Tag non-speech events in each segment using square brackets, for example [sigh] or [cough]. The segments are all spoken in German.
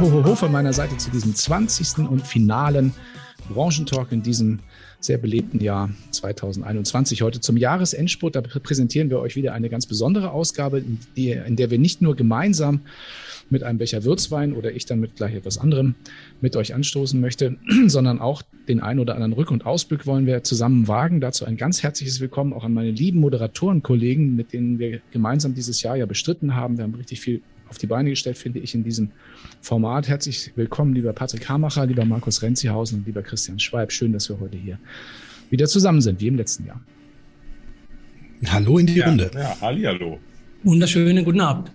Hohoho von meiner Seite zu diesem 20. und finalen Branchentalk in diesem sehr belebten Jahr 2021. Heute zum Jahresendspurt, da präsentieren wir euch wieder eine ganz besondere Ausgabe, in der wir nicht nur gemeinsam mit einem Becher Würzwein oder ich dann mit gleich etwas anderem mit euch anstoßen möchte, [clears throat] sondern auch den ein oder anderen Rück- und Ausblick wollen wir zusammen wagen. Dazu ein ganz herzliches Willkommen auch an meine lieben Moderatorenkollegen, mit denen wir gemeinsam dieses Jahr ja bestritten haben. Wir haben richtig viel auf die Beine gestellt, finde ich, in diesem Format. Herzlich willkommen, lieber Patrick Hamacher, lieber Markus Renzihausen und lieber Christian Schweib. Schön, dass wir heute hier wieder zusammen sind, wie im letzten Jahr. Hallo in die ja, Runde. Ja, hallo. Wunderschönen guten Abend.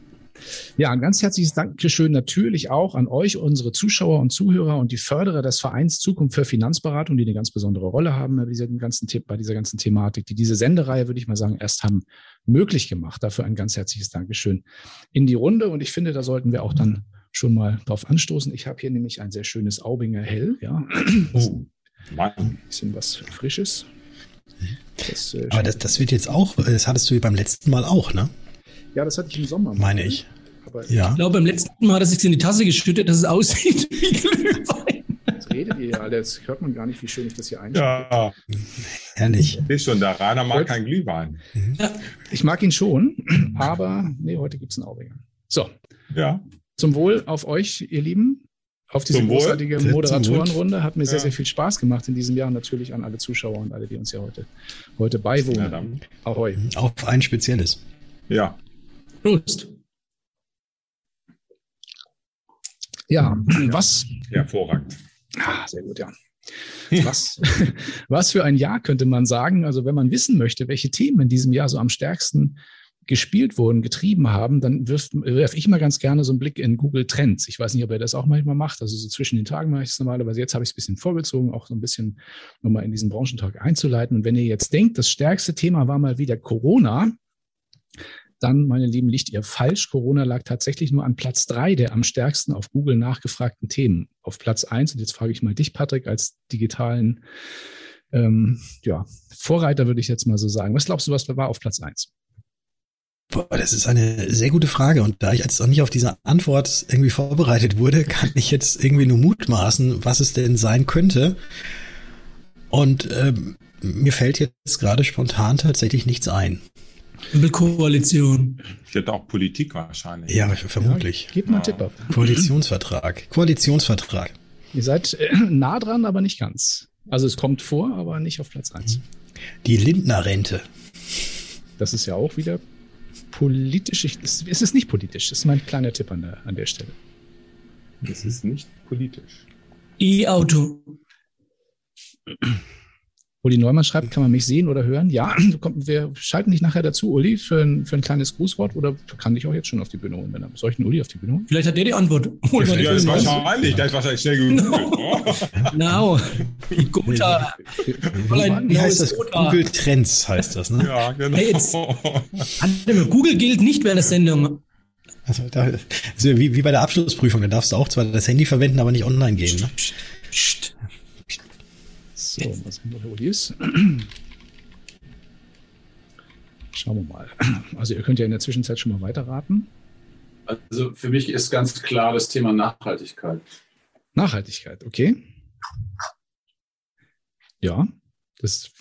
Ja, ein ganz herzliches Dankeschön natürlich auch an euch, unsere Zuschauer und Zuhörer und die Förderer des Vereins Zukunft für Finanzberatung, die eine ganz besondere Rolle haben bei dieser ganzen, bei dieser ganzen Thematik, die diese Sendereihe, würde ich mal sagen, erst haben möglich gemacht. Dafür ein ganz herzliches Dankeschön in die Runde. Und ich finde, da sollten wir auch dann schon mal drauf anstoßen. Ich habe hier nämlich ein sehr schönes Aubinger Hell, ja. Oh, ein bisschen was Frisches. Das, äh, Aber das, das wird jetzt auch, das hattest du beim letzten Mal auch, ne? Ja, das hatte ich im Sommer. Meine ich. Aber ja. Ich glaube, beim letzten Mal hat er sich in die Tasse geschüttet, dass es aussieht [laughs] wie Glühwein. Jetzt redet ihr ja alle, jetzt hört man gar nicht, wie schön ich das hier einschaue. Ja, herrlich. Bist schon da, Rainer mag keinen Glühwein. Ja. Ich mag ihn schon, aber nee, heute gibt es einen Aubinger. So. Ja. Zum Wohl auf euch, ihr Lieben. Auf diese großartige Moderatorenrunde. Hat mir ja. sehr, sehr viel Spaß gemacht in diesem Jahr. Natürlich an alle Zuschauer und alle, die uns ja heute, heute beiwohnen. Ja, Ahoi. Auf ein spezielles. Ja. Prost. Ja, was? Hervorragend. Ah, sehr gut, ja. Was, [laughs] was für ein Jahr könnte man sagen? Also, wenn man wissen möchte, welche Themen in diesem Jahr so am stärksten gespielt wurden, getrieben haben, dann werfe ich mal ganz gerne so einen Blick in Google Trends. Ich weiß nicht, ob er das auch manchmal macht. Also so zwischen den Tagen mache ich es normalerweise. Jetzt habe ich es ein bisschen vorgezogen, auch so ein bisschen nochmal in diesen Branchentag einzuleiten. Und wenn ihr jetzt denkt, das stärkste Thema war mal wieder Corona, dann, meine Lieben, liegt ihr falsch. Corona lag tatsächlich nur an Platz drei der am stärksten auf Google nachgefragten Themen. Auf Platz eins, und jetzt frage ich mal dich, Patrick, als digitalen ähm, ja, Vorreiter, würde ich jetzt mal so sagen. Was glaubst du, was war auf Platz eins? Boah, das ist eine sehr gute Frage. Und da ich jetzt auch nicht auf diese Antwort irgendwie vorbereitet wurde, kann ich jetzt irgendwie nur mutmaßen, was es denn sein könnte. Und ähm, mir fällt jetzt gerade spontan tatsächlich nichts ein. Koalition. Ich hätte auch Politik wahrscheinlich. Ja, vermutlich. Ja, gib mal einen Tipp ab. Koalitionsvertrag. Koalitionsvertrag. Ihr seid äh, nah dran, aber nicht ganz. Also es kommt vor, aber nicht auf Platz 1. Die Lindner-Rente. Das ist ja auch wieder politisch. Es ist nicht politisch. Das ist mein kleiner Tipp an der, an der Stelle. Es ist nicht politisch. E-Auto. Uli Neumann schreibt, kann man mich sehen oder hören? Ja, [clears throat] wir schalten dich nachher dazu, Uli, für ein, für ein kleines Grußwort oder kann dich auch jetzt schon auf die Bühne holen? Wenn, soll ich den Uli auf die Bühne holen? Vielleicht hat der die Antwort. Ja, ja ist wahrscheinlich, der ist wahrscheinlich schnell gegoogelt. Genau. Guter. Wie heißt das? Google Trends heißt das, ne? Ja, genau. Hey, jetzt, Google gilt nicht während der Sendung. Also, da, also wie, wie bei der Abschlussprüfung, da darfst du auch zwar das Handy verwenden, aber nicht online gehen. Ne? Haben wir da Ulis? Schauen wir mal. Also ihr könnt ja in der Zwischenzeit schon mal weiterraten. Also für mich ist ganz klar das Thema Nachhaltigkeit. Nachhaltigkeit, okay. Ja, das.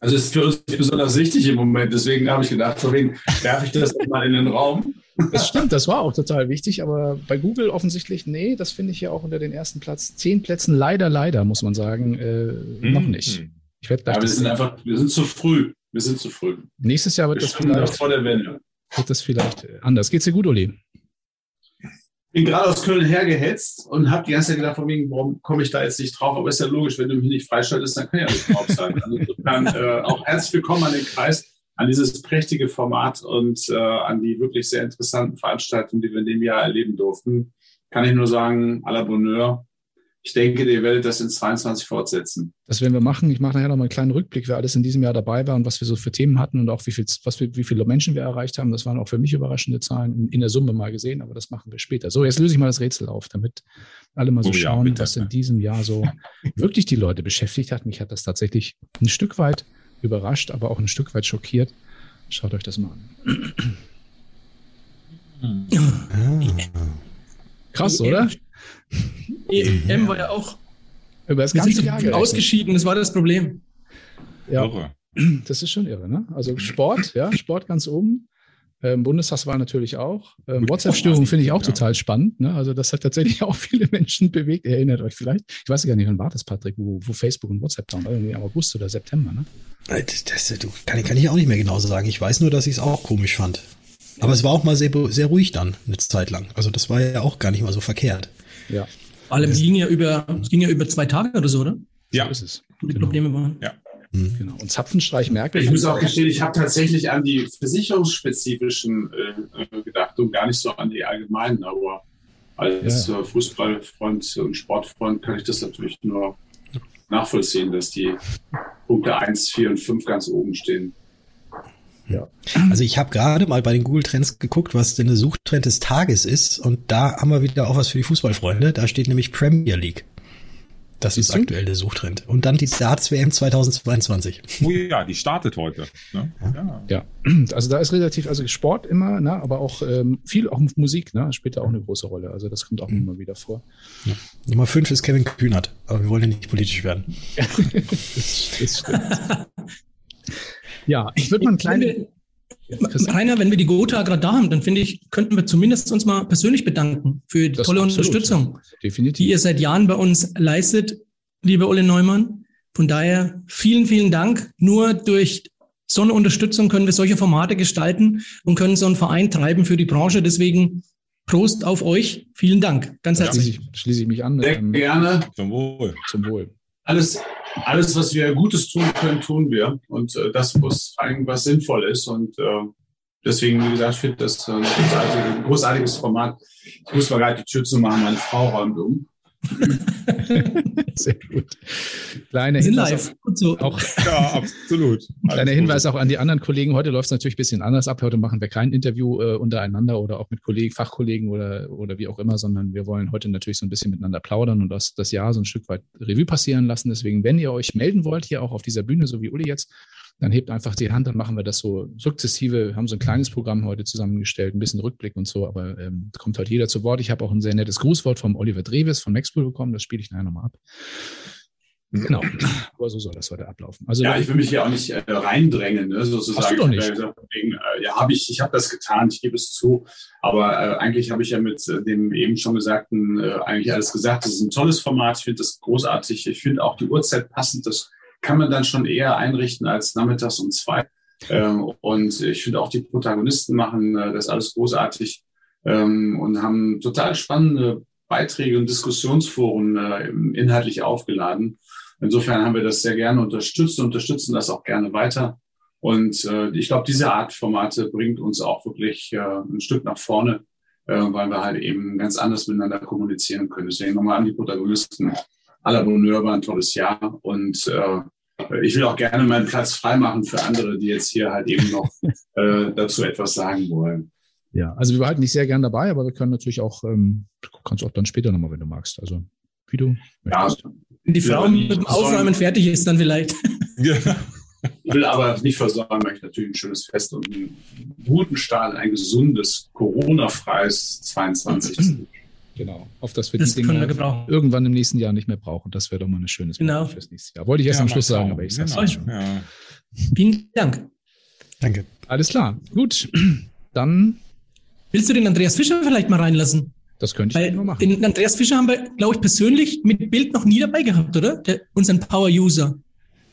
Also ist für uns besonders wichtig im Moment. Deswegen habe ich gedacht, vorhin werfe ich das mal in den Raum. Das stimmt, das war auch total wichtig, aber bei Google offensichtlich, nee, das finde ich ja auch unter den ersten Platz. Zehn Plätzen leider, leider, muss man sagen, äh, noch nicht. Hm. Ich werde ja, wir sind einfach, wir sind zu früh. Wir sind zu früh. Nächstes Jahr wird wir das vielleicht. Vor der Wende. Wird das vielleicht anders. Geht's dir gut, Uli? bin gerade aus Köln hergehetzt und habe die ganze Zeit gedacht, von wegen, warum komme ich da jetzt nicht drauf? Aber ist ja logisch, wenn du mich nicht freischaltest, dann kann ja nicht drauf sein. Also dann äh, auch herzlich willkommen an den Kreis an dieses prächtige Format und äh, an die wirklich sehr interessanten Veranstaltungen, die wir in dem Jahr erleben durften, kann ich nur sagen, à la Bonheur. Ich denke, ihr werdet das in 22 fortsetzen. Das werden wir machen. Ich mache nachher noch mal einen kleinen Rückblick, wer alles in diesem Jahr dabei war und was wir so für Themen hatten und auch wie, viel, was wir, wie viele Menschen wir erreicht haben. Das waren auch für mich überraschende Zahlen in der Summe mal gesehen, aber das machen wir später. So, jetzt löse ich mal das Rätsel auf, damit alle mal so oh, schauen, ja, was in diesem Jahr so wirklich die Leute beschäftigt hat. Mich hat das tatsächlich ein Stück weit überrascht, aber auch ein Stück weit schockiert. Schaut euch das mal an. Ah. Krass, oder? EM war ja auch. Über das ganze Jahr ausgeschieden, das war das Problem. Ja, Irre. das ist schon irre, ne? Also Sport, ja, Sport ganz oben. Ähm, Bundestagswahl natürlich auch. Ähm, WhatsApp-Störung finde ich auch Ja. total spannend. Ne? Also das hat tatsächlich [laughs] auch viele Menschen bewegt. Ihr erinnert euch vielleicht. Ich weiß gar nicht, wann war das, Patrick, wo, wo Facebook und WhatsApp waren. War irgendwie im August oder September, ne? Das, das, du, kann, kann ich auch nicht mehr genau sagen. Ich weiß nur, dass ich es auch komisch fand. Aber es war auch mal sehr, sehr ruhig dann, eine Zeit lang. Also das war ja auch gar nicht mal so verkehrt. Ja, Vor allem, es ging ja über, es ging ja über zwei Tage oder so, oder? Ja, so ist es. Die Genau. Probleme waren. Genau. Und Zapfenstreich Merkel. Ich muss auch gestehen, ich habe tatsächlich an die versicherungsspezifischen äh, äh, gedacht und gar nicht so an die allgemeinen. Aber als äh, Fußballfreund und Sportfreund kann ich das natürlich nur nachvollziehen, dass die Punkte 1, 4 und 5 ganz oben stehen. Also ich habe gerade mal bei den Google Trends geguckt, was denn der Suchtrend des Tages ist. Und da haben wir wieder auch was für die Fußballfreunde. Da steht nämlich Premier League. Das ist aktuell der Suchtrend. Und dann die Darts WM 2022. oh ja, die startet heute. Ne? Ja. Ja, also da ist relativ, also Sport immer, ne, aber auch ähm, viel, auch Musik, ne, spielt da auch eine große Rolle. Also das kommt auch immer wieder vor. Nummer 5 ist Kevin Kühnert. Aber wir wollen ja nicht politisch werden. Das, [laughs] das stimmt. ja, ich würde mal einen kleinen. Rainer, wenn wir die Gotha gerade da haben, dann finde ich, könnten wir zumindest uns mal persönlich bedanken für die Das tolle absolut. Unterstützung, die Definitiv. ihr seit Jahren bei uns leistet, liebe Ole Neumann. Von daher vielen, vielen Dank. Nur durch so eine Unterstützung können wir solche Formate gestalten und können so einen Verein treiben für die Branche. Deswegen Prost auf euch. Vielen Dank. Ganz herzlich. ich, schließe ich mich an. Sehr Ähm, gerne. Zum Wohl. zum Wohl. Alles, alles, was wir Gutes tun können, tun wir. Und äh, das muss allem was sinnvoll ist. Und äh, deswegen, wie gesagt, ich finde das ein großartiges, großartiges Format. Ich muss mal gerade die Tür zu machen, meine Frau räumt um. [laughs] Sehr gut. Kleiner Hinweis so. auch, Ja, absolut. [laughs] Kleiner Hinweis auch an die anderen Kollegen. Heute läuft es natürlich ein bisschen anders ab. Heute machen wir kein Interview äh, untereinander oder auch mit Kollegen, Fachkollegen oder, oder wie auch immer, sondern wir wollen heute natürlich so ein bisschen miteinander plaudern und das, das Jahr so ein Stück weit Revue passieren lassen. Deswegen, wenn ihr euch melden wollt, hier auch auf dieser Bühne, so wie Uli jetzt, dann hebt einfach die Hand, dann machen wir das so sukzessive, haben so ein kleines Programm heute zusammengestellt, ein bisschen Rückblick und so, aber ähm, kommt heute jeder zu Wort. Ich habe auch ein sehr nettes Grußwort vom Oliver Dreves von Maxpool bekommen, das spiele ich nachher nochmal ab. Genau, aber so soll das heute ablaufen. Also Ja, ich will mich hier auch nicht äh, reindrängen, ne, sozusagen. Hast du doch nicht. Ja äh, habe ich, ich habe das getan, ich gebe es zu. Aber äh, eigentlich habe ich ja mit äh, dem eben schon gesagten äh, eigentlich alles gesagt. Das ist ein tolles Format, ich finde das großartig. Ich finde auch die Uhrzeit passend. Das kann man dann schon eher einrichten als nachmittags um zwei. Ähm, und ich finde auch die Protagonisten machen äh, das alles großartig ähm, und haben total spannende Beiträge und Diskussionsforen äh, inhaltlich aufgeladen. Insofern haben wir das sehr gerne unterstützt und unterstützen das auch gerne weiter. Und äh, ich glaube, diese Art Formate bringt uns auch wirklich ein Stück nach vorne, weil wir halt eben ganz anders miteinander kommunizieren können. Deswegen nochmal an die Protagonisten. Aller Bonheur war ein tolles Jahr und ich will auch gerne meinen Platz freimachen für andere, die jetzt hier halt eben noch [laughs] äh, dazu etwas sagen wollen. Ja, also wir behalten dich sehr gern dabei, aber wir können natürlich auch, ähm, du kannst auch dann später nochmal, wenn du magst. Also wie du Ja. Wenn die Frau mit dem Aufräumen fertig ist, dann vielleicht. [laughs] Ja. Ich will aber nicht versäumen, möchte natürlich ein schönes Fest und einen guten Start, ein gesundes, Corona-freies 22. Genau. Auf das wir Das die wir Dinge gebrauchen. irgendwann im nächsten Jahr nicht mehr brauchen. Das wäre doch mal ein schönes Genau. Bild fürs nächste Jahr. Wollte ich erst Ja, am Schluss sagen, aber ich sag's Genau. jetzt schon. Ja. Vielen Dank. Danke. Alles klar. Gut. Dann, Willst du den Andreas Fischer vielleicht mal reinlassen? das könnte ich Weil nur machen. den Andreas Fischer haben wir, glaube ich, persönlich mit Bild noch nie dabei gehabt, oder? Der, unseren Power-User.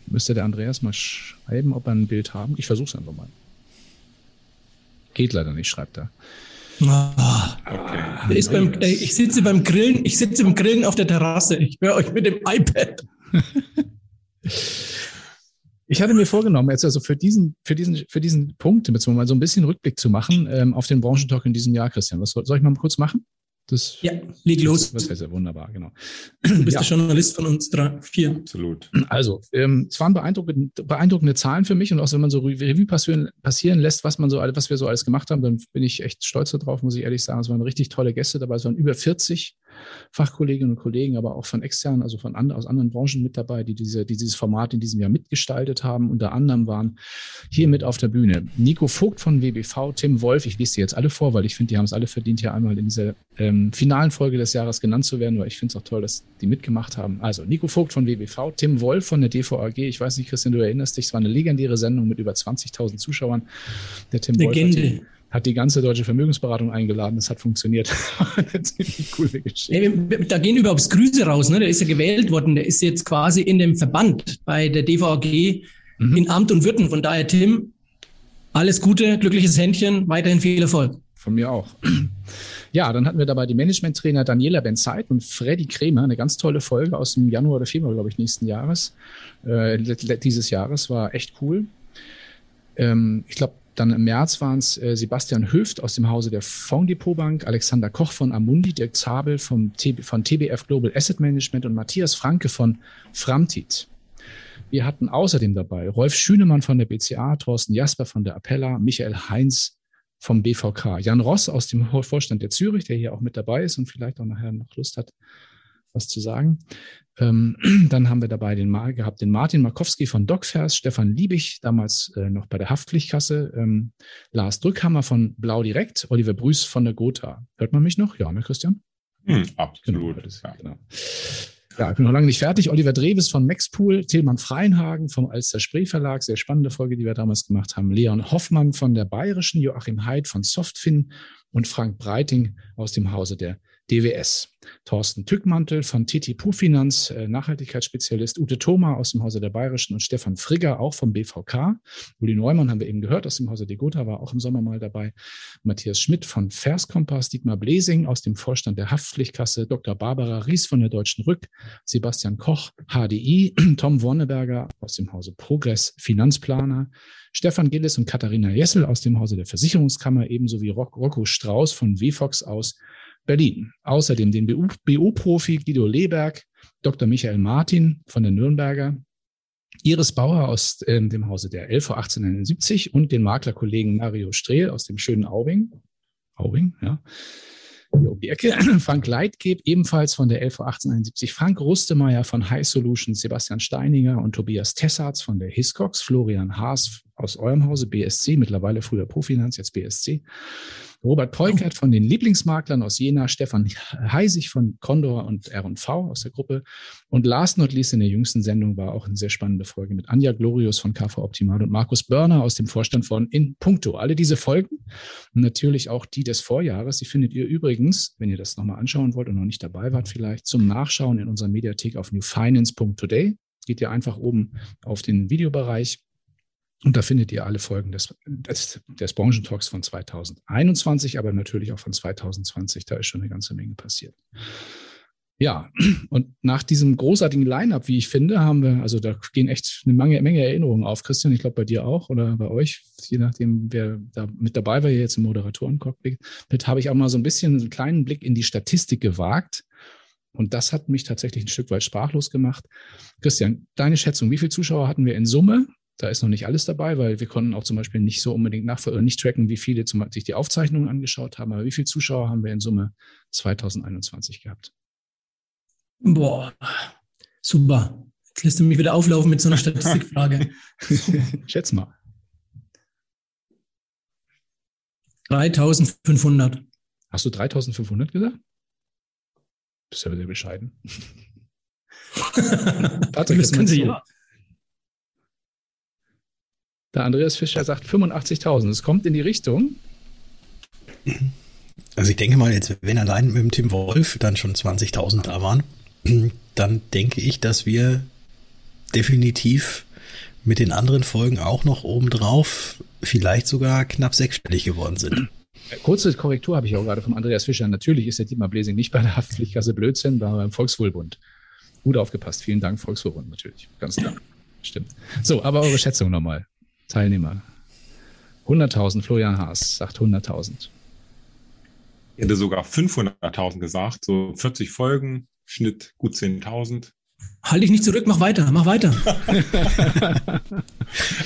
Müsste der Andreas mal schreiben, ob er ein Bild haben. Ich versuche es einfach mal. Geht leider nicht, schreibt er. Ah, Okay. der ist beim, ich sitze beim Grillen, ich sitze beim Grillen auf der Terrasse. Ich höre euch mit dem iPad. [laughs] Ich hatte mir vorgenommen, jetzt also für diesen, für diesen, für diesen Punkt, jetzt mal so ein bisschen Rückblick zu machen ähm, auf den Branchentalk in diesem Jahr, Christian. Was soll, soll ich mal kurz machen? Das, Ja, leg los. Das wäre sehr wunderbar, genau. Du bist Ja. der Journalist von uns drei, vier. Absolut. Also, ähm, es waren beeindruckende, beeindruckende Zahlen für mich und auch wenn man so Re- Revue passieren, passieren lässt, was man so, was wir so alles gemacht haben, dann bin ich echt stolz darauf, muss ich ehrlich sagen. Es waren richtig tolle Gäste dabei. Es waren über 40 Fachkolleginnen und Kollegen, aber auch von externen, also von anderen, aus anderen Branchen mit dabei, die, diese, die dieses Format in diesem Jahr mitgestaltet haben. Unter anderem waren hier mit auf der Bühne Nico Vogt von WBV, Tim Wolf, ich lese sie jetzt alle vor, weil ich finde, die haben es alle verdient, hier einmal in dieser ähm, finalen Folge des Jahres genannt zu werden, weil ich finde es auch toll, dass die mitgemacht haben. Also Nico Vogt von WBV, Tim Wolf von der DVAG, ich weiß nicht, Christian, du erinnerst dich, es war eine legendäre Sendung mit über 20.000 Zuschauern. Der Tim Legende. Wolf hat die, ganze deutsche Vermögensberatung eingeladen. Das hat funktioniert. eine ziemlich coole Geschichte. Da gehen überhaupt Grüße raus. Ne? Der ist ja gewählt worden. Der ist jetzt quasi in dem Verband bei der DVAG mhm. in Amt und Würden. Von daher, Tim, alles Gute, glückliches Händchen, weiterhin viel Erfolg. Von mir auch. [clears throat] Ja, dann hatten wir dabei die Managementtrainer Daniela Benzeit und Freddy Kremer, eine ganz tolle Folge aus dem Januar oder Februar, glaube ich, nächsten Jahres. Äh, dieses Jahres war echt cool. Ähm, ich glaube, dann im März waren es äh, Sebastian Höft aus dem Hause der Fonddepotbank, Alexander Koch von Amundi, Dirk Zabel vom von TBF Global Asset Management und Matthias Franke von Framtit. Wir hatten außerdem dabei Rolf Schünemann von der BCA, Thorsten Jasper von der Appella, Michael Heinz vom BVK, Jan Ross aus dem Vorstand der Zürich, der hier auch mit dabei ist und vielleicht auch nachher noch Lust hat, was zu sagen. Ähm, [clears throat] dann haben wir dabei den Mal gehabt, den Martin Markowski von DocFers, Stefan Liebig, damals äh, noch bei der Haftpflichtkasse, ähm, Lars Drückhammer von Blau Direkt, Oliver Brüß von der Gotha. Hört man mich noch? Ja, ne, Christian? Hm, absolut. Genau, ja. Genau. Ja, ich bin noch lange nicht fertig. Oliver Dreves von Maxpool, Tilman Freienhagen vom Alster Spree Verlag, sehr spannende Folge, die wir damals gemacht haben. Leon Hoffmann von der Bayerischen, Joachim Heid von Softfin und Frank Breiting aus dem Hause der DWS. Thorsten Tückmantel von TTPU Finanz, äh, Nachhaltigkeitsspezialist, Ute Thoma aus dem Hause der Bayerischen und Stefan Frigger auch vom BVK. Uli Neumann haben wir eben gehört aus dem Hause Degota, war auch im Sommer mal dabei. Matthias Schmidt von Verskompass, Dietmar Blesing aus dem Vorstand der Haftpflichtkasse, Dr. Barbara Ries von der Deutschen Rück, Sebastian Koch, HDI, [clears throat] Tom Wonneberger aus dem Hause Progress, Finanzplaner, Stefan Gillis und Katharina Jessel aus dem Hause der Versicherungskammer, ebenso wie Rocco Strauß von WFOX aus Berlin. Außerdem den BU-Profi Guido Leberg, Dr. Michael Martin von der Nürnberger, Iris Bauer aus äh, dem Hause der LV 1871 und den Maklerkollegen Mario Strehl aus dem schönen Aubing. Aubing, ja. Um die Ecke. [clears throat] Frank Leitgeb, ebenfalls von der LV 1871. Frank Rustemeyer von High Solutions, Sebastian Steininger und Tobias Tessarts von der Hiscox, Florian Haas aus eurem Hause, BSC, mittlerweile früher Profinanz, jetzt BSC. Robert Peukert von den Lieblingsmaklern aus Jena, Stefan Heisig von Condor und R&V aus der Gruppe und last not least in der jüngsten Sendung war auch eine sehr spannende Folge mit Anja Glorius von KV Optimal und Markus Börner aus dem Vorstand von In Puncto. Alle diese Folgen und natürlich auch die des Vorjahres, die findet ihr übrigens, wenn ihr das nochmal anschauen wollt und noch nicht dabei wart vielleicht, zum Nachschauen in unserer Mediathek auf newfinance.today. Geht ihr einfach oben auf den Videobereich und da findet ihr alle Folgen des, des, des Branchentalks von 2021, aber natürlich auch von 2020. Da ist schon eine ganze Menge passiert. Ja, und nach diesem großartigen Line-up, wie ich finde, haben wir, also da gehen echt eine Menge, Menge Erinnerungen auf, Christian. Ich glaube bei dir auch oder bei euch, je nachdem, wer da mit dabei war, hier jetzt im Moderatoren-Cockpit, habe ich auch mal so ein bisschen einen kleinen Blick in die Statistik gewagt. Und das hat mich tatsächlich ein Stück weit sprachlos gemacht. Christian, deine Schätzung, wie viele Zuschauer hatten wir in Summe da ist noch nicht alles dabei, weil wir konnten auch zum Beispiel nicht so unbedingt nachvollziehen, nicht tracken, wie viele zum, sich die Aufzeichnungen angeschaut haben, aber wie viele Zuschauer haben wir in Summe 2021 gehabt? Boah, super. Jetzt lässt du mich wieder auflaufen mit so einer Statistikfrage. [laughs] Schätz mal. 3500. Hast du 3500 gesagt? Bist ja sehr bescheiden. [laughs] Patrick, das können Sie ja. Der Andreas Fischer sagt 85.000. Es kommt in die Richtung. Also ich denke mal, jetzt, wenn allein mit dem Tim Wolf dann schon 20.000 da waren, [clears throat] dann denke ich, dass wir definitiv mit den anderen Folgen auch noch obendrauf vielleicht sogar knapp sechsstellig geworden sind. Kurze Korrektur habe ich auch gerade vom Andreas Fischer. Natürlich ist der Dietmar Blesing nicht bei der [laughs] Haftpflichtkasse Blödsinn, war beim Volkswohlbund. Gut aufgepasst. Vielen Dank, Volkswohlbund, natürlich. Ganz klar. Stimmt. So, aber eure Schätzung nochmal. Teilnehmer. 100.000, Florian Haas sagt 100.000. Ich hätte sogar 500.000 gesagt, so 40 Folgen, Schnitt gut 10.000. Halte dich nicht zurück, mach weiter, mach weiter. [laughs]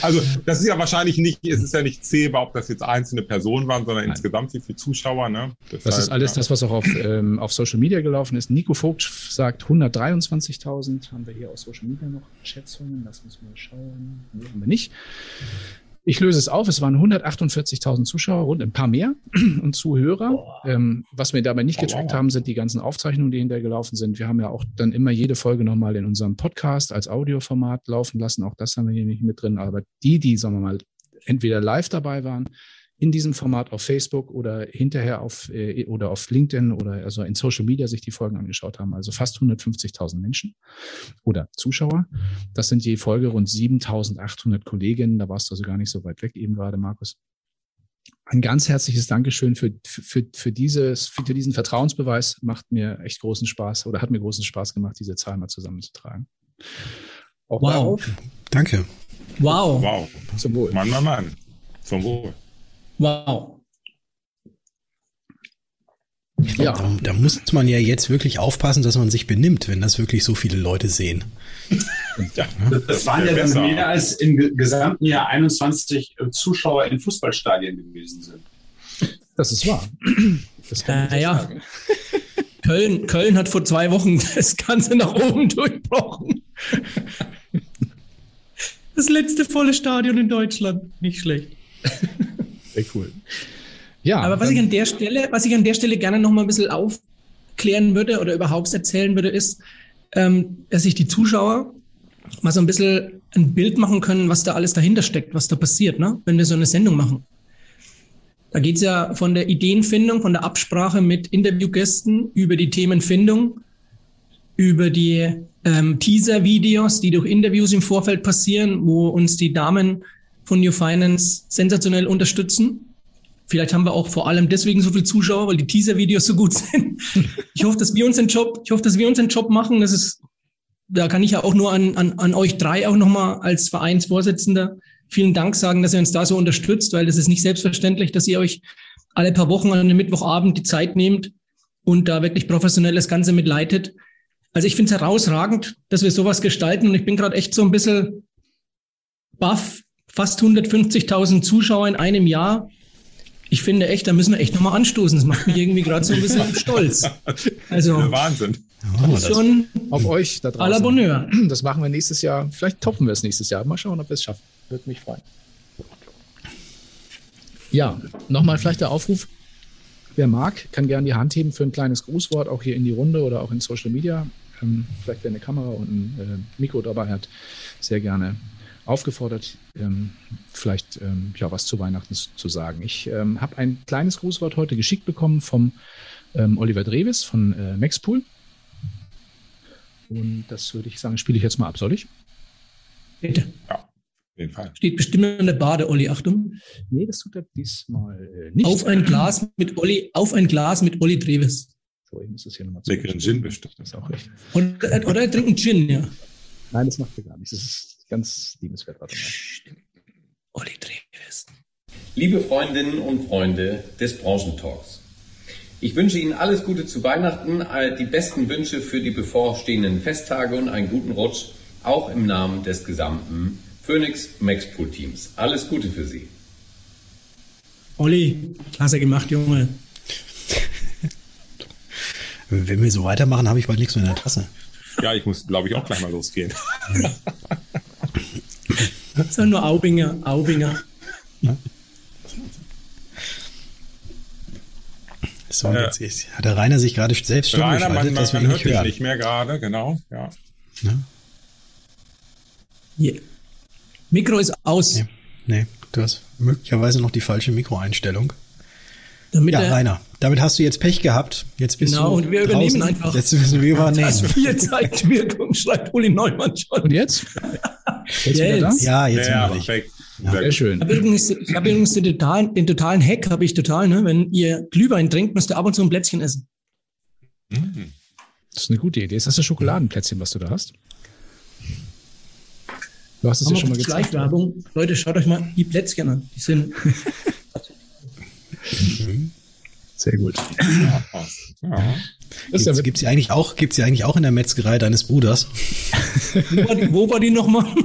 also das ist ja wahrscheinlich nicht, es ist ja nicht zählbar, ob das jetzt einzelne Personen waren, sondern Nein. insgesamt wie viele Zuschauer. Ne? Deshalb, das ist alles ja. das, was auch auf, ähm, auf Social Media gelaufen ist. Nico Vogt sagt 123.000. Haben wir hier aus Social Media noch Schätzungen? Lass uns mal schauen. Nee, haben wir nicht. Ich löse es auf. Es waren 148.000 Zuschauer, rund ein paar mehr [clears throat] und Zuhörer. Ähm, was wir dabei nicht gecheckt haben, sind die ganzen Aufzeichnungen, die hinterher gelaufen sind. Wir haben ja auch dann immer jede Folge nochmal in unserem Podcast als Audioformat laufen lassen. Auch das haben wir hier nicht mit drin. Aber die, die, sagen wir mal, entweder live dabei waren in diesem Format auf Facebook oder hinterher auf äh, oder auf LinkedIn oder also in Social Media sich die Folgen angeschaut haben. Also fast 150.000 Menschen oder Zuschauer. Das sind je Folge rund 7.800 Kolleginnen. Da warst du also gar nicht so weit weg eben gerade, Markus. Ein ganz herzliches Dankeschön für, für, für, dieses, für diesen Vertrauensbeweis. Macht mir echt großen Spaß oder hat mir großen Spaß gemacht, diese Zahl mal zusammenzutragen. Auch wow. Darauf. Danke. Wow. Wow. Zum Wohl. Mann, Mann, Mann. Zum Wohl. Wow. Ja. Da, da, muss man ja jetzt wirklich aufpassen, dass man sich benimmt, wenn das wirklich so viele Leute sehen. Ja, das waren ja dann mehr als im gesamten Jahr 21 äh, Zuschauer in Fußballstadien gewesen sind. Das ist wahr. Das kann äh, ja. [laughs] Köln, Köln hat vor zwei Wochen [laughs] das Ganze nach oben durchbrochen. [laughs] Das letzte volle Stadion in Deutschland. Nicht schlecht. Sehr cool. Ja. Aber was ich an der Stelle, was ich an der Stelle gerne noch mal ein bisschen aufklären würde oder überhaupt erzählen würde, ist, ähm, dass sich die Zuschauer mal so ein bisschen ein Bild machen können, was da alles dahinter steckt, was da passiert, ne? wenn wir so eine Sendung machen. Da geht es ja von der Ideenfindung, von der Absprache mit Interviewgästen über die Themenfindung, über die ähm, Teaser-Videos, die durch Interviews im Vorfeld passieren, wo uns die Damen von New Finance sensationell unterstützen. Vielleicht haben wir auch vor allem deswegen so viele Zuschauer, weil die Teaser-Videos so gut sind. [laughs] Ich hoffe, dass wir uns den Job, ich hoffe, dass wir uns den Job machen. Das ist, da kann ich ja auch nur an, an, an euch drei auch nochmal als Vereinsvorsitzender vielen Dank sagen, dass ihr uns da so unterstützt, weil das ist nicht selbstverständlich, dass ihr euch alle paar Wochen an einem Mittwochabend die Zeit nehmt und da wirklich professionell das Ganze mitleitet. Also ich finde es herausragend, dass wir sowas gestalten und ich bin gerade echt so ein bisschen baff, fast 150.000 Zuschauer in einem Jahr. Ich finde echt, da müssen wir echt nochmal anstoßen. Das macht mich irgendwie gerade so ein bisschen [laughs] stolz. Also Wahnsinn. Oh, schon auf euch da draußen. À la Bonheur. Das machen wir nächstes Jahr. Vielleicht toppen wir es nächstes Jahr. Mal schauen, ob wir es schaffen. Würde mich freuen. Ja, nochmal vielleicht der Aufruf. Wer mag, kann gerne die Hand heben für ein kleines Grußwort, auch hier in die Runde oder auch in Social Media. Ähm, vielleicht wer eine Kamera und ein äh, Mikro dabei hat, sehr gerne aufgefordert, ähm, vielleicht ähm, ja was zu Weihnachten zu sagen. Ich ähm, habe ein kleines Grußwort heute geschickt bekommen vom ähm, Oliver Dreves von äh, Maxpool. Und das würde ich sagen, spiele ich jetzt mal ab, soll ich? Bitte. Ja, auf jeden Fall. Steht bestimmt in der Bade, Olli, Achtung. Nee, das tut er diesmal äh, nicht. Auf ein Glas mit Olli, auf ein Glas mit Olli Dreves. So, ich muss das hier nochmal Leckeren Gin bestimmt. Das ist auch richtig. Oder, oder er trinkt einen Gin, ja. Nein, das macht er gar nichts. Das ist ganz liebenswert. Warte mal. Olli Dreves. Liebe Freundinnen und Freunde des Branchentalks. Ich wünsche Ihnen alles Gute zu Weihnachten, die besten Wünsche für die bevorstehenden Festtage und einen guten Rutsch, auch im Namen des gesamten Phoenix Maxpool Teams. Alles Gute für Sie. Olli, klasse gemacht, Junge. Wenn wir so weitermachen, habe ich bald nichts mehr in der Tasse. Ja, ich muss, glaube ich, auch gleich mal losgehen. [laughs] Das sind nur Aubinger, Aubinger. So, jetzt ist, hat der Rainer sich gerade selbst stumm Rainer, man, man, dass wir man hört mich nicht mehr gerade, genau, ja. ja. Yeah. Mikro ist aus. Nee, nee, du hast möglicherweise noch die falsche Mikroeinstellung. Damit ja, Rainer, damit hast du jetzt Pech gehabt. Jetzt bist genau, du und wir draußen. übernehmen einfach. Jetzt müssen wir übernehmen. Das vier Zeitwirkung, schreibt Uli Neumann schon. Und jetzt? Jetzt, jetzt. Ja, jetzt ja, perfekt. Ja. Sehr schön. Ich habe übrigens, ich hab übrigens den, totalen, den totalen Hack, habe ich total, ne? Wenn ihr Glühwein trinkt, müsst ihr ab und zu ein Plätzchen essen. Mhm. Das ist eine gute Idee. Ist das das Schokoladenplätzchen, was du da hast? Du hast es ja schon mal gezeigt. Werbung. Leute, schaut euch mal die Plätzchen an. Die sind. [laughs] [laughs] Sehr gut. Ja. Ja. Gibt's, gibt's die eigentlich auch, gibt's die eigentlich auch in der Metzgerei deines Bruders? Wo war die, wo war die nochmal? [laughs]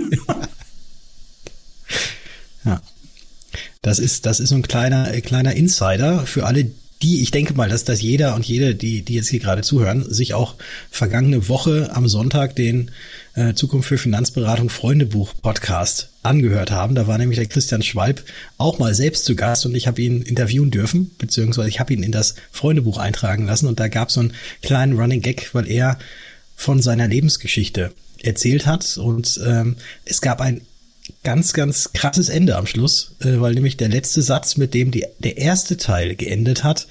Ja. Das ist, das ist so ein kleiner, äh, kleiner Insider für alle, die, ich denke mal, dass, dass jeder und jede, die, die jetzt hier gerade zuhören, sich auch vergangene Woche am Sonntag den äh, Zukunft für Finanzberatung Freundebuch Podcast angehört haben. Da war nämlich der Christian Schwalb auch mal selbst zu Gast und ich habe ihn interviewen dürfen, beziehungsweise ich habe ihn in das Freundebuch eintragen lassen und da gab es so einen kleinen Running Gag, weil er von seiner Lebensgeschichte erzählt hat und ähm, es gab ein ganz, ganz krasses Ende am Schluss, äh, weil nämlich der letzte Satz, mit dem die, der erste Teil geendet hat,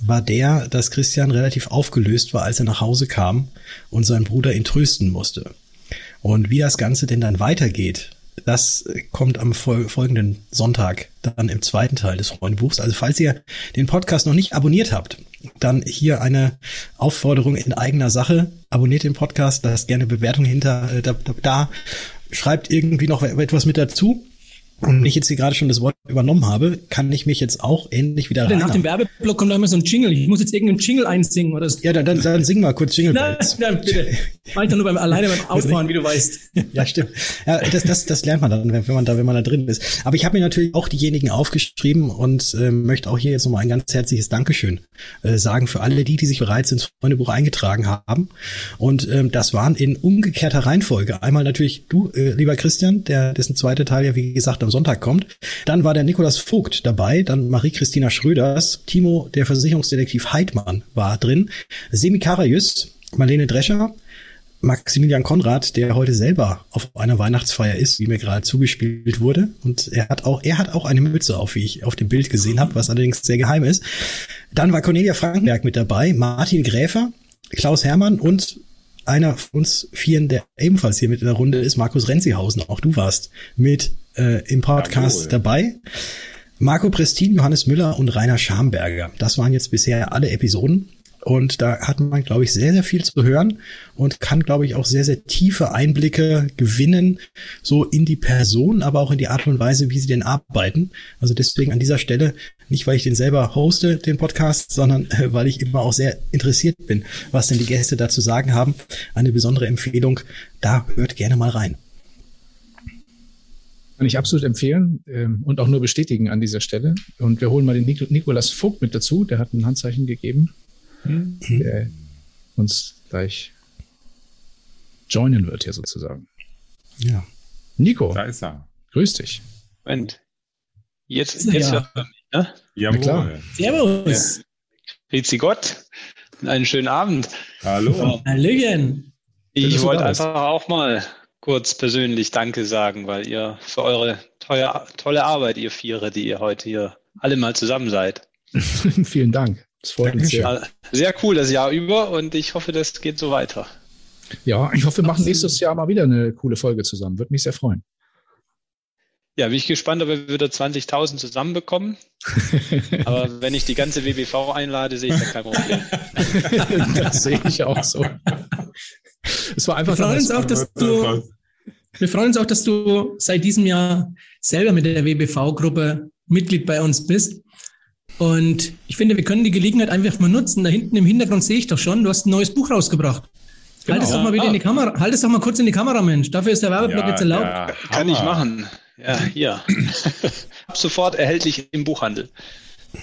war der, dass Christian relativ aufgelöst war, als er nach Hause kam und sein Bruder ihn trösten musste. Und wie das Ganze denn dann weitergeht, das kommt am folgenden Sonntag dann im zweiten Teil des Freundebuchs. Also falls ihr den Podcast noch nicht abonniert habt, dann hier eine Aufforderung in eigener Sache. Abonniert den Podcast, lasst gerne Bewertung hinter äh, da, da, schreibt irgendwie noch etwas mit dazu. Und wenn ich jetzt hier gerade schon das Wort übernommen habe, kann ich mich jetzt auch ähnlich wieder rein. Nach dem Werbeblock kommt da immer so ein Jingle. Ich muss jetzt irgendeinen Jingle einsingen oder so. Ja, dann, dann, dann sing mal kurz Jingle Nein, nein, bitte. Mach ich doch nur beim, alleine beim [laughs] Autofahren, wie du weißt. Ja, stimmt. Ja, das, das, das lernt man dann, wenn man da, wenn man da drin ist. Aber ich habe mir natürlich auch diejenigen aufgeschrieben und äh, möchte auch hier jetzt nochmal ein ganz herzliches Dankeschön äh, sagen für alle die, die sich bereits ins Freundebuch eingetragen haben. Und ähm, das waren in umgekehrter Reihenfolge. Einmal natürlich du, äh, lieber Christian, der dessen zweite Teil ja wie gesagt am Sonntag kommt. Dann war der Nikolas Vogt dabei, dann Marie-Christina Schröders, Timo, der Versicherungsdetektiv Heidmann war drin, Semi Karajus, Marlene Drescher, Maximilian Konrad, der heute selber auf einer Weihnachtsfeier ist, wie mir gerade zugespielt wurde. Und er hat auch, er hat auch eine Mütze auf, wie ich auf dem Bild gesehen habe, was allerdings sehr geheim ist. Dann war Cornelia Frankenberg mit dabei, Martin Gräfer, Klaus Hermann und einer von uns vieren, der ebenfalls hier mit in der Runde ist, Markus Renzihausen. Auch du warst mit äh, im Podcast Jawohl. dabei. Marco Prestin, Johannes Müller und Rainer Schamberger. Das waren jetzt bisher alle Episoden. Und da hat man, glaube ich, sehr, sehr viel zu hören und kann, glaube ich, auch sehr, sehr tiefe Einblicke gewinnen, so in die Person, aber auch in die Art und Weise, wie sie denn arbeiten. Also deswegen an dieser Stelle, nicht weil ich den selber hoste, den Podcast, sondern äh, weil ich immer auch sehr interessiert bin, was denn die Gäste dazu sagen haben. Eine besondere Empfehlung, da hört gerne mal rein. Kann ich absolut empfehlen ähm, und auch nur bestätigen an dieser Stelle. Und wir holen mal den Nik Nikolas Vogt mit dazu, der hat ein Handzeichen gegeben, mhm. der uns gleich joinen wird hier sozusagen. Ja. Nico. Da ist er. Grüß dich. Moment. Jetzt, jetzt ja. hört man ne? Jawohl. klar. Servus. Ja. Sie Gott. Einen schönen Abend. Hallo. Hallöchen. Ich wollte einfach auch mal kurz persönlich Danke sagen, weil ihr für eure tolle, tolle Arbeit, ihr Vierer, die ihr heute hier alle mal zusammen seid. [laughs] Vielen Dank. Das freut uns sehr. Sehr cool das Jahr über und ich hoffe, das geht so weiter. Ja, ich hoffe, wir machen nächstes Jahr mal wieder eine coole Folge zusammen. Würde mich sehr freuen. Ja, bin ich gespannt, ob wir wieder 20.000 zusammenbekommen. [laughs] Aber wenn ich die ganze WBV einlade, sehe ich da kein Problem. [laughs] das sehe ich auch so. Es war einfach. Wir freuen uns auch, dass du, wir freuen uns auch, dass du seit diesem Jahr selber mit der WBV-Gruppe Mitglied bei uns bist. Und ich finde, wir können die Gelegenheit einfach mal nutzen. Da hinten im Hintergrund sehe ich doch schon, du hast ein neues Buch rausgebracht. Genau. Halt es doch mal wieder in die Kamera. Halt es doch mal kurz in die Kamera, Mensch. Dafür ist der Werbeblock ja, jetzt erlaubt. Ja, kann ich machen. Ja, hier. [laughs] Ab sofort erhältlich im Buchhandel.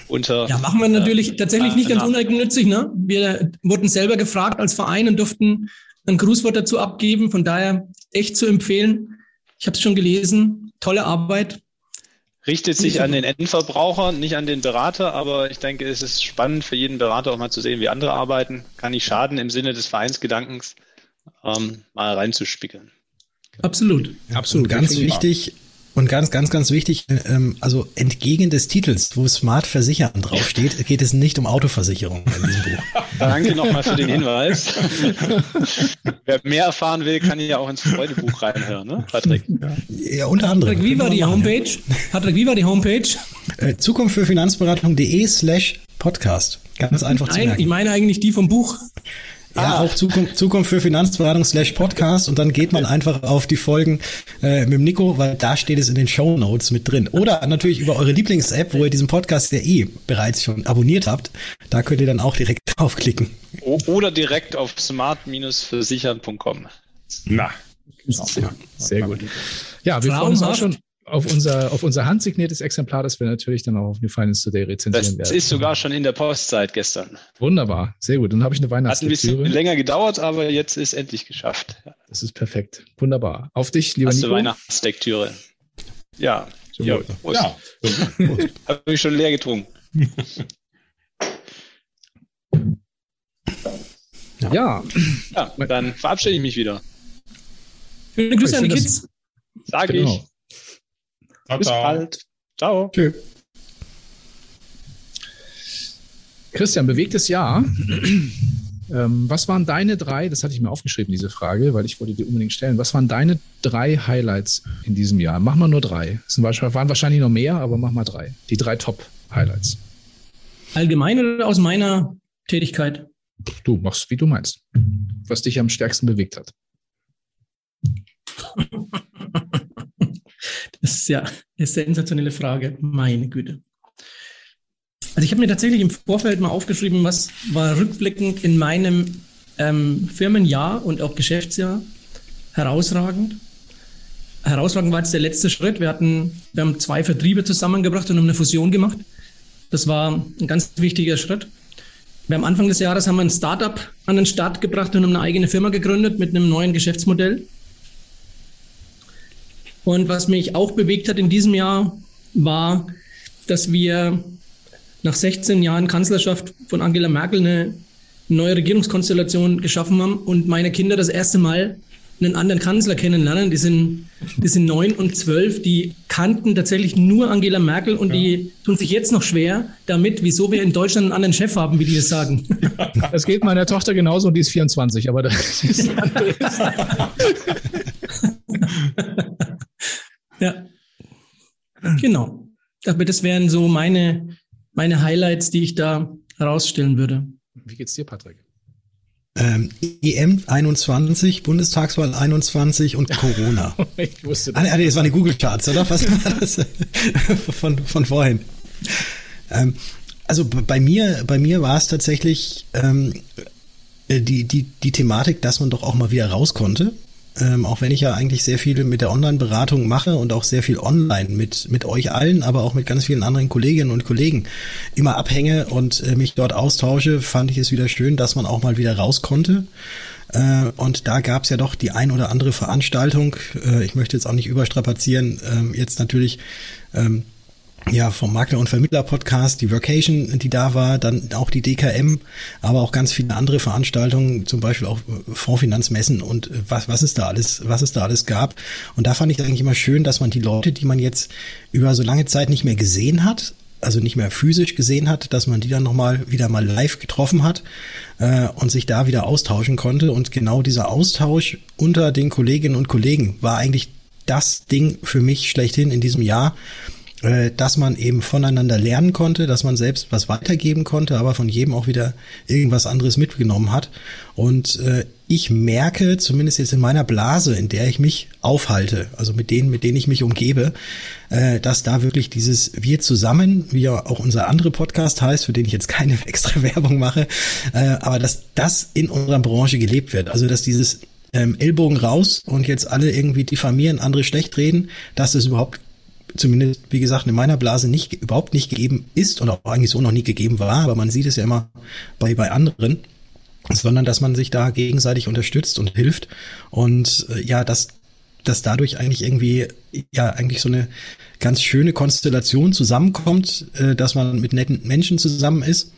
Unter, ja, machen wir natürlich äh, tatsächlich nicht ganz uneigennützig. Ne? Wir wurden selber gefragt als Verein und durften ein Grußwort dazu abgeben. Von daher echt zu empfehlen. Ich habe es schon gelesen. Tolle Arbeit. Richtet sich an den Endverbraucher, nicht an den Berater, aber ich denke, es ist spannend für jeden Berater auch mal zu sehen, wie andere arbeiten. Kann nicht schaden, im Sinne des Vereinsgedankens ähm, mal reinzuspiegeln. Absolut. Absolut. Ganz wichtig, und ganz, ganz, ganz wichtig, ähm, also entgegen des Titels, wo Smart Versichern draufsteht, geht es nicht um Autoversicherung in diesem Buch. [laughs] Danke nochmal für den Hinweis. [laughs] Wer mehr erfahren will, kann ja auch ins Freudebuch reinhören, ne, Patrick? Ja, unter anderem. Patrick, wie war die Homepage? Patrick, wie war die Homepage? Äh, Zukunft für Finanzberatung.de slash Podcast. Ganz einfach zu merken. Ich meine eigentlich die vom Buch. Ja, ah. auch Zukunft, Zukunft für Finanzberatung slash Podcast und dann geht man einfach auf die Folgen äh, mit dem Nico, weil da steht es in den Show Notes mit drin. Oder natürlich über eure Lieblings-App, wo ihr diesen Podcast ja eh bereits schon abonniert habt. Da könnt ihr dann auch direkt [laughs] draufklicken. Oder direkt auf smart-versichern.com. Na, genau. sehr, sehr gut. Ja, wir freuen uns auch schon auf unser, auf unser handsigniertes Exemplar, das wir natürlich dann auch auf New Finance Today rezensieren das werden. Das ist sogar schon in der Postzeit gestern. Wunderbar, sehr gut. Dann habe ich eine Weihnachtslektüre. Hat ein bisschen länger gedauert, aber jetzt ist endlich geschafft. Das ist perfekt. Wunderbar. Auf dich, lieber Hast Nico. du Weihnachtslektüre? Ja. Ja, ja. [laughs] Habe ich schon leer getrunken. ja. [laughs] ja. ja. Dann verabschiede ich mich wieder. Schöne Grüße an die Kids. Sage genau. ich. Ciao, Bis ciao. bald. Ciao. Tschö. Christian, bewegtes Jahr. [clears throat] ähm, was waren deine drei, das hatte ich mir aufgeschrieben, diese Frage, weil ich wollte dir unbedingt stellen. Was waren deine drei Highlights in diesem Jahr? Mach mal nur drei. Es waren wahrscheinlich noch mehr, aber mach mal drei. Die drei Top-Highlights. Allgemein oder aus meiner Tätigkeit? Du machst, wie du meinst. Was dich am stärksten bewegt hat. [laughs] Das ist ja eine sensationelle Frage. Meine Güte. Also ich habe mir tatsächlich im Vorfeld mal aufgeschrieben, was war rückblickend in meinem ähm, Firmenjahr und auch Geschäftsjahr herausragend. Herausragend war jetzt der letzte Schritt. Wir hatten, wir haben zwei Vertriebe zusammengebracht und haben eine Fusion gemacht. Das war ein ganz wichtiger Schritt. Wir haben Anfang des Jahres haben wir ein Startup an den Start gebracht und haben eine eigene Firma gegründet mit einem neuen Geschäftsmodell. Und was mich auch bewegt hat in diesem Jahr, war, dass wir nach 16 Jahren Kanzlerschaft von Angela Merkel eine neue Regierungskonstellation geschaffen haben und meine Kinder das erste Mal einen anderen Kanzler kennenlernen. Die sind, die sind neun und zwölf, die kannten tatsächlich nur Angela Merkel und ja. die tun sich jetzt noch schwer damit, wieso wir in Deutschland einen anderen Chef haben, wie die das sagen. [laughs] Das geht meiner Tochter genauso und die ist 24, aber das ist [laughs] [laughs] Ja. Genau. Aber das wären so meine, meine Highlights, die ich da herausstellen würde. Wie geht's dir, Patrick? Ähm, EM 21, Bundestagswahl 21 und Corona. [laughs] ich wusste das. Ah, nee, das war eine Google Charts, oder? Was war das [laughs] von, von vorhin? Ähm, also bei mir, bei mir war es tatsächlich ähm, die, die, die Thematik, dass man doch auch mal wieder raus konnte ähm, auch wenn ich ja eigentlich sehr viel mit der Online-Beratung mache und auch sehr viel online mit, mit euch allen, aber auch mit ganz vielen anderen Kolleginnen und Kollegen immer abhänge und äh, mich dort austausche, fand ich es wieder schön, dass man auch mal wieder raus konnte. Äh, und da gab es ja doch die ein oder andere Veranstaltung. Äh, ich möchte jetzt auch nicht überstrapazieren. Ähm, jetzt natürlich ähm, ja, vom Makler- und Vermittler-Podcast, die Vacation, die da war, dann auch die DKM, aber auch ganz viele andere Veranstaltungen, zum Beispiel auch äh, Fondsfinanzmessen und äh, was, was es da alles, was es da alles gab. Und da fand ich eigentlich immer schön, dass man die Leute, die man jetzt über so lange Zeit nicht mehr gesehen hat, also nicht mehr physisch gesehen hat, dass man die dann nochmal wieder mal live getroffen hat äh, und sich da wieder austauschen konnte. Und genau dieser Austausch unter den Kolleginnen und Kollegen war eigentlich das Ding für mich schlechthin in diesem Jahr dass man eben voneinander lernen konnte, dass man selbst was weitergeben konnte, aber von jedem auch wieder irgendwas anderes mitgenommen hat. Und äh, ich merke, zumindest jetzt in meiner Blase, in der ich mich aufhalte, also mit denen, mit denen ich mich umgebe, äh, dass da wirklich dieses Wir zusammen, wie ja auch unser andere Podcast heißt, für den ich jetzt keine [laughs] extra Werbung mache, äh, aber dass das in unserer Branche gelebt wird. Also dass dieses ähm, Ellbogen raus und jetzt alle irgendwie diffamieren, andere schlecht reden, dass es überhaupt zumindest, wie gesagt, in meiner Blase nicht, überhaupt nicht gegeben ist und auch eigentlich so noch nie gegeben war, aber man sieht es ja immer bei, bei anderen, sondern dass man sich da gegenseitig unterstützt und hilft und äh, ja, dass, dass dadurch eigentlich irgendwie, ja, eigentlich so eine ganz schöne Konstellation zusammenkommt, äh, dass man mit netten Menschen zusammen ist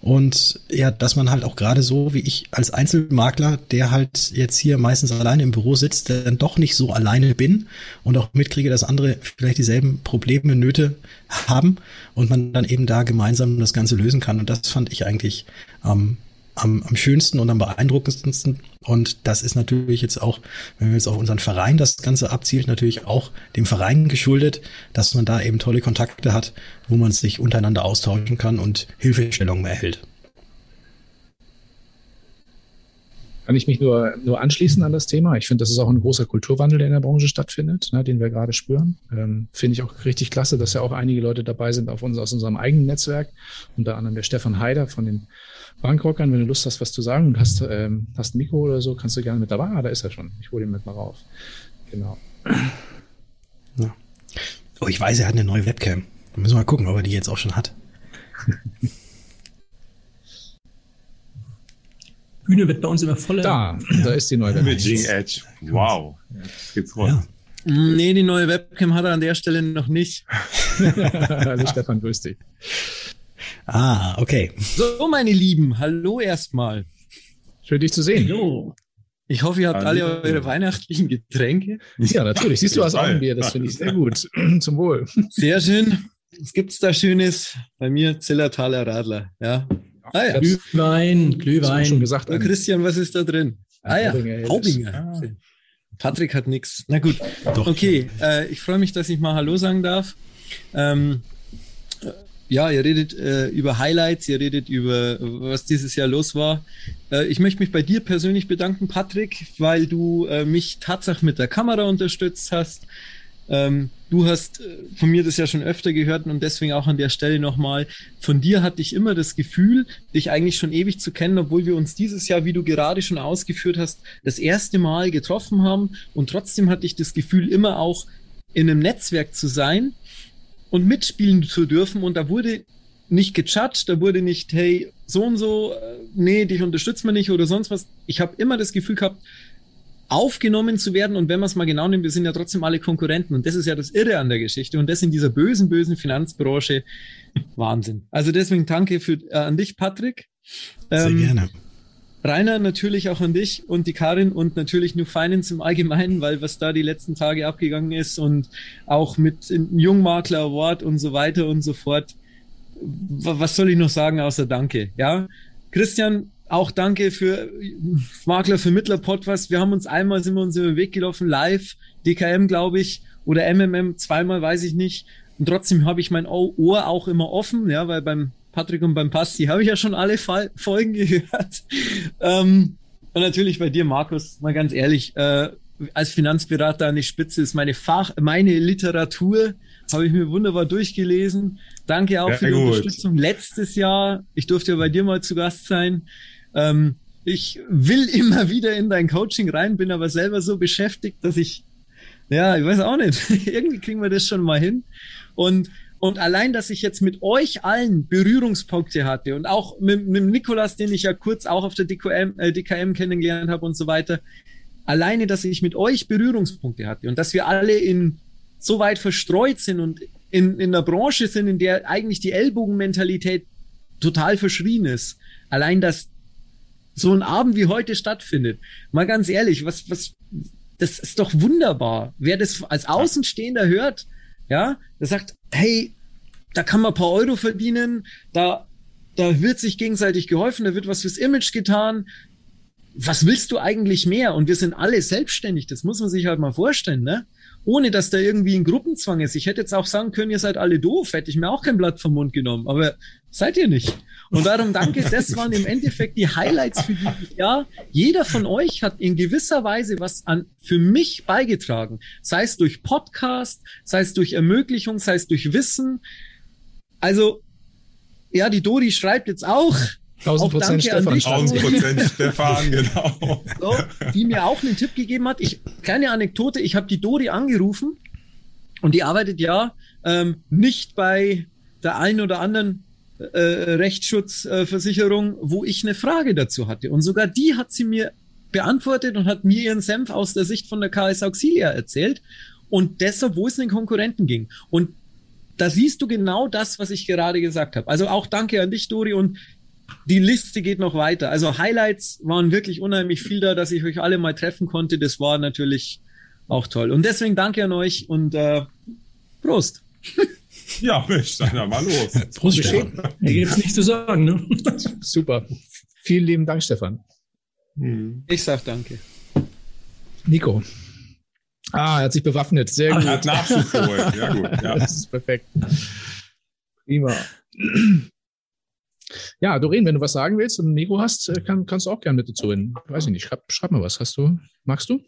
und ja, dass man halt auch gerade so wie ich als Einzelmakler, der halt jetzt hier meistens alleine im Büro sitzt, dann doch nicht so alleine bin und auch mitkriege, dass andere vielleicht dieselben Probleme, Nöte haben und man dann eben da gemeinsam das Ganze lösen kann. Und das fand ich eigentlich ähm, am, am schönsten und am beeindruckendsten. Und das ist natürlich jetzt auch, wenn wir jetzt auf unseren Verein das Ganze abzielt, natürlich auch dem Verein geschuldet, dass man da eben tolle Kontakte hat, wo man sich untereinander austauschen kann und Hilfestellungen erhält. Kann ich mich nur, nur anschließen an das Thema. Ich finde, das ist auch ein großer Kulturwandel, der in der Branche stattfindet, ne, den wir gerade spüren. Ähm, finde ich auch richtig klasse, dass ja auch einige Leute dabei sind auf uns, aus unserem eigenen Netzwerk. Unter anderem der Stefan Haider von den Bankrockern. Wenn du Lust hast, was zu sagen und hast, ähm, hast ein Mikro oder so, kannst du gerne mit dabei. Ah, da ist er schon. Ich hole ihn mit mal rauf. Genau. Ja. Oh, ich weiß, er hat eine neue Webcam. Da müssen wir mal gucken, ob er die jetzt auch schon hat. [laughs] Bühne wird bei uns immer voller. Da, da ist die neue Imaging Edge. Wow. Jetzt geht's rund. Ja. Nee, die neue Webcam hat er an der Stelle noch nicht. Hallo [laughs] Stefan, grüß dich. Ah, okay. So, meine Lieben, hallo erstmal. Schön, dich zu sehen. Hallo. Ich hoffe, ihr habt Hallo. alle eure weihnachtlichen Getränke. Ja, natürlich. Siehst du jeden Fall. Augenbier, das finde ich sehr gut. [clears throat] Zum Wohl. Sehr schön. Was gibt's da Schönes? Bei mir Zillertaler Radler. Ja. Ah ja. Glühwein, auch schon Glühwein. gesagt. Oh, Christian, was ist da drin? Ah ja, Haubinger. Haubinger. Patrick hat nix. Na gut. Doch. Okay, äh, ich freue mich, dass ich mal Hallo sagen darf. Ähm, äh, ja, ihr redet äh, über Highlights, ihr redet über, was dieses Jahr los war. Äh, ich möchte mich bei dir persönlich bedanken, Patrick, weil du äh, mich tatsächlich mit der Kamera unterstützt hast. Ähm, du hast äh, von mir das ja schon öfter gehört und deswegen auch an der Stelle nochmal. Von dir hatte ich immer das Gefühl, dich eigentlich schon ewig zu kennen, obwohl wir uns dieses Jahr, wie du gerade schon ausgeführt hast, das erste Mal getroffen haben. Und trotzdem hatte ich das Gefühl, immer auch in einem Netzwerk zu sein und mitspielen zu dürfen. Und da wurde nicht gejudged, da wurde nicht, hey, so und so, äh, nee, dich unterstützt man nicht oder sonst was. Ich habe immer das Gefühl gehabt, aufgenommen zu werden. Und wenn man es mal genau nimmt, wir sind ja trotzdem alle Konkurrenten. Und das ist ja das Irre an der Geschichte. Und das in dieser bösen, bösen Finanzbranche. Wahnsinn. Also deswegen danke für, äh, an dich, Patrick. Sehr Ähm, gerne. Rainer, natürlich auch an dich und die Karin und natürlich New Finance im Allgemeinen, weil was da die letzten Tage abgegangen ist und auch mit Jungmakler Award und so weiter und so fort. Was soll ich noch sagen außer Danke? Ja, Christian, auch danke für Makler Vermittler Podcast. Wir haben uns einmal sind wir uns über den Weg gelaufen, live, DKM glaube ich oder MMM zweimal, weiß ich nicht. Und trotzdem habe ich mein Ohr auch immer offen, ja, weil beim Patrick und beim Pasti habe ich ja schon alle Fall Folgen [laughs] gehört. ähm, und natürlich bei dir, Markus, mal ganz ehrlich, äh, als Finanzberater an die Spitze ist meine Fach, meine Literatur, habe ich mir wunderbar durchgelesen. Danke auch Sehr für die gut. Unterstützung letztes Jahr. Ich durfte ja bei dir mal zu Gast sein. Ähm, ich will [laughs] immer wieder in dein Coaching rein, bin aber selber so beschäftigt, dass ich, ja, ich weiß auch nicht, [laughs] irgendwie kriegen wir das schon mal hin. Und, und allein, dass ich jetzt mit euch allen Berührungspunkte hatte und auch mit, mit Nikolas, den ich ja kurz auch auf der DKM, äh, DKM kennengelernt habe und so weiter, alleine, dass ich mit euch Berührungspunkte hatte und dass wir alle in so weit verstreut sind und in, in einer Branche sind, in der eigentlich die Ellbogenmentalität total verschrien ist. Allein, dass so ein Abend wie heute stattfindet. Mal ganz ehrlich, was, was, das ist doch wunderbar. Wer das als Außenstehender hört, ja, der sagt, hey, da kann man ein paar Euro verdienen, da, da wird sich gegenseitig geholfen, da wird was fürs Image getan. Was willst du eigentlich mehr? Und wir sind alle selbstständig, das muss man sich halt mal vorstellen, ne? Ohne dass da irgendwie ein Gruppenzwang ist. Ich hätte jetzt auch sagen können, ihr seid alle doof, hätte ich mir auch kein Blatt vom Mund genommen, aber seid ihr nicht. Und darum danke, [laughs] das waren im Endeffekt die Highlights für dieses Jahr. Jeder von euch hat in gewisser Weise was an für mich beigetragen. Sei es durch Podcast, sei es durch Ermöglichung, sei es durch Wissen. Also, ja, die Dori schreibt jetzt auch. 1000 Auch danke Prozent an Stefan. dich. 1000 Prozent Stefan, genau. So, die mir auch einen Tipp gegeben hat. Ich, kleine Anekdote, ich habe die Dori angerufen und die arbeitet ja ähm, nicht bei der einen oder anderen äh, Rechtsschutzversicherung, äh, wo ich eine Frage dazu hatte. Und sogar die hat sie mir beantwortet und hat mir ihren Senf aus der Sicht von der KS Auxilia erzählt. Und deshalb, wo es den Konkurrenten ging. Und da siehst du genau das, was ich gerade gesagt habe. Also auch danke an dich, Dori. Und die Liste geht noch weiter. Also Highlights waren wirklich unheimlich viel da, dass ich euch alle mal treffen konnte. Das war natürlich auch toll. Und deswegen danke an euch und äh, Prost. [laughs] Ja, Mensch, dann mal los. [laughs] Prost, Stefan. Da gibt's nichts zu sagen, ne? [laughs] Super. Vielen lieben Dank, Stefan. Hm. Ich sag danke. Nico. Ah, er hat sich bewaffnet. Sehr Er gut. hat Nachschub geholt. Ja, gut. Ja. Das ist perfekt. Prima. Ja, Doreen, wenn du was sagen willst und ein Mikro hast, äh, kann, kannst du auch gerne mit dazu hin. Weiß ich nicht, schreib, schreib mal was. Hast du, magst du?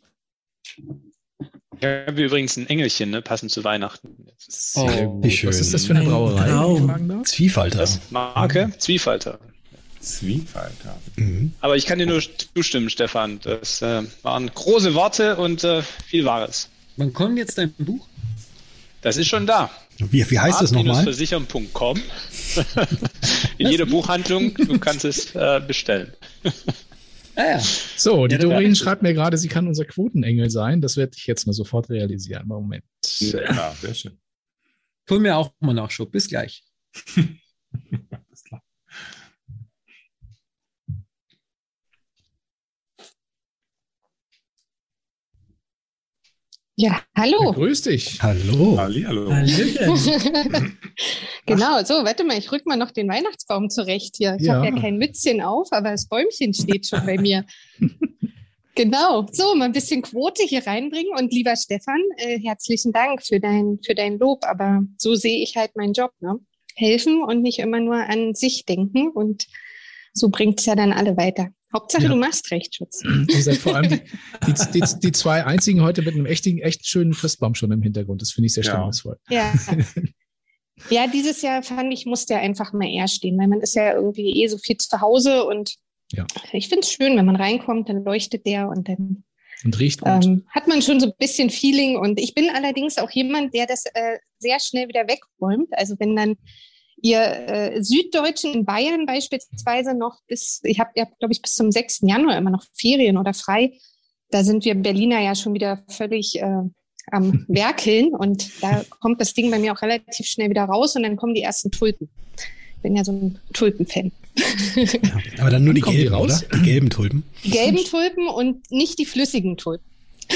Ich habe übrigens ein Engelchen, ne, passend zu Weihnachten. Oh, wie schön. Was ist das für eine Brauerei? Darf? Zwiefalter. Das Marke Zwiefalter. Zwiefalter. Mhm. Aber ich kann dir nur zustimmen, Stefan. Das äh, waren große Worte und äh, viel Wahres. Wann kommt jetzt dein Buch? Das ist schon da. Wie, wie heißt das nochmal? Versichern.com. [laughs] In jeder Buchhandlung, du kannst es äh, bestellen. Ah ja. So, die Ja, Doreen schreibt mir gerade, sie kann unser Quotenengel sein. Das werde ich jetzt mal sofort realisieren. Moment. Ja, sehr schön. Hol mir auch mal Nachschub. Bis gleich. [laughs] Ja, hallo. Grüß dich. Hallo. Hallihallo. [laughs] Genau, so, warte mal, ich rück mal noch den Weihnachtsbaum zurecht hier. Ich Ja. habe ja kein Mützchen auf, aber das Bäumchen steht schon bei mir. [laughs] Genau, so, mal ein bisschen Quote hier reinbringen. Und lieber Stefan, äh, herzlichen Dank für dein, für dein Lob. Aber so sehe ich halt meinen Job, ne? Helfen und nicht immer nur an sich denken. Und so bringt es ja dann alle weiter. Hauptsache, Ja. du machst Rechtsschutz. [clears throat] Ihr seid vor allem die, die, die, die zwei einzigen heute mit einem echten, echt schönen Christbaum schon im Hintergrund. Das finde ich sehr Ja. stimmungsvoll. Ja. [laughs] Ja, dieses Jahr fand ich, musste er einfach mal eher stehen, weil man ist ja irgendwie eh so viel zu Hause und Ja. ich finde es schön, wenn man reinkommt, dann leuchtet der und dann Und riecht gut. ähm, hat man schon so ein bisschen Feeling. Und ich bin allerdings auch jemand, der das äh, sehr schnell wieder wegräumt. Also wenn dann ihr äh, Süddeutschen in Bayern beispielsweise noch bis, ich habe, ihr habt, glaube ich, bis zum 6. Januar immer noch Ferien oder frei. Da sind wir Berliner ja schon wieder völlig äh, am [laughs] Werkeln und da kommt das Ding bei mir auch relativ schnell wieder raus und dann kommen die ersten Tulpen. Ich bin ja so ein Tulpen-Fan. Aber dann nur die Kommen die gelben, raus? oder? Die gelben Tulpen. Die gelben Tulpen und nicht die flüssigen Tulpen.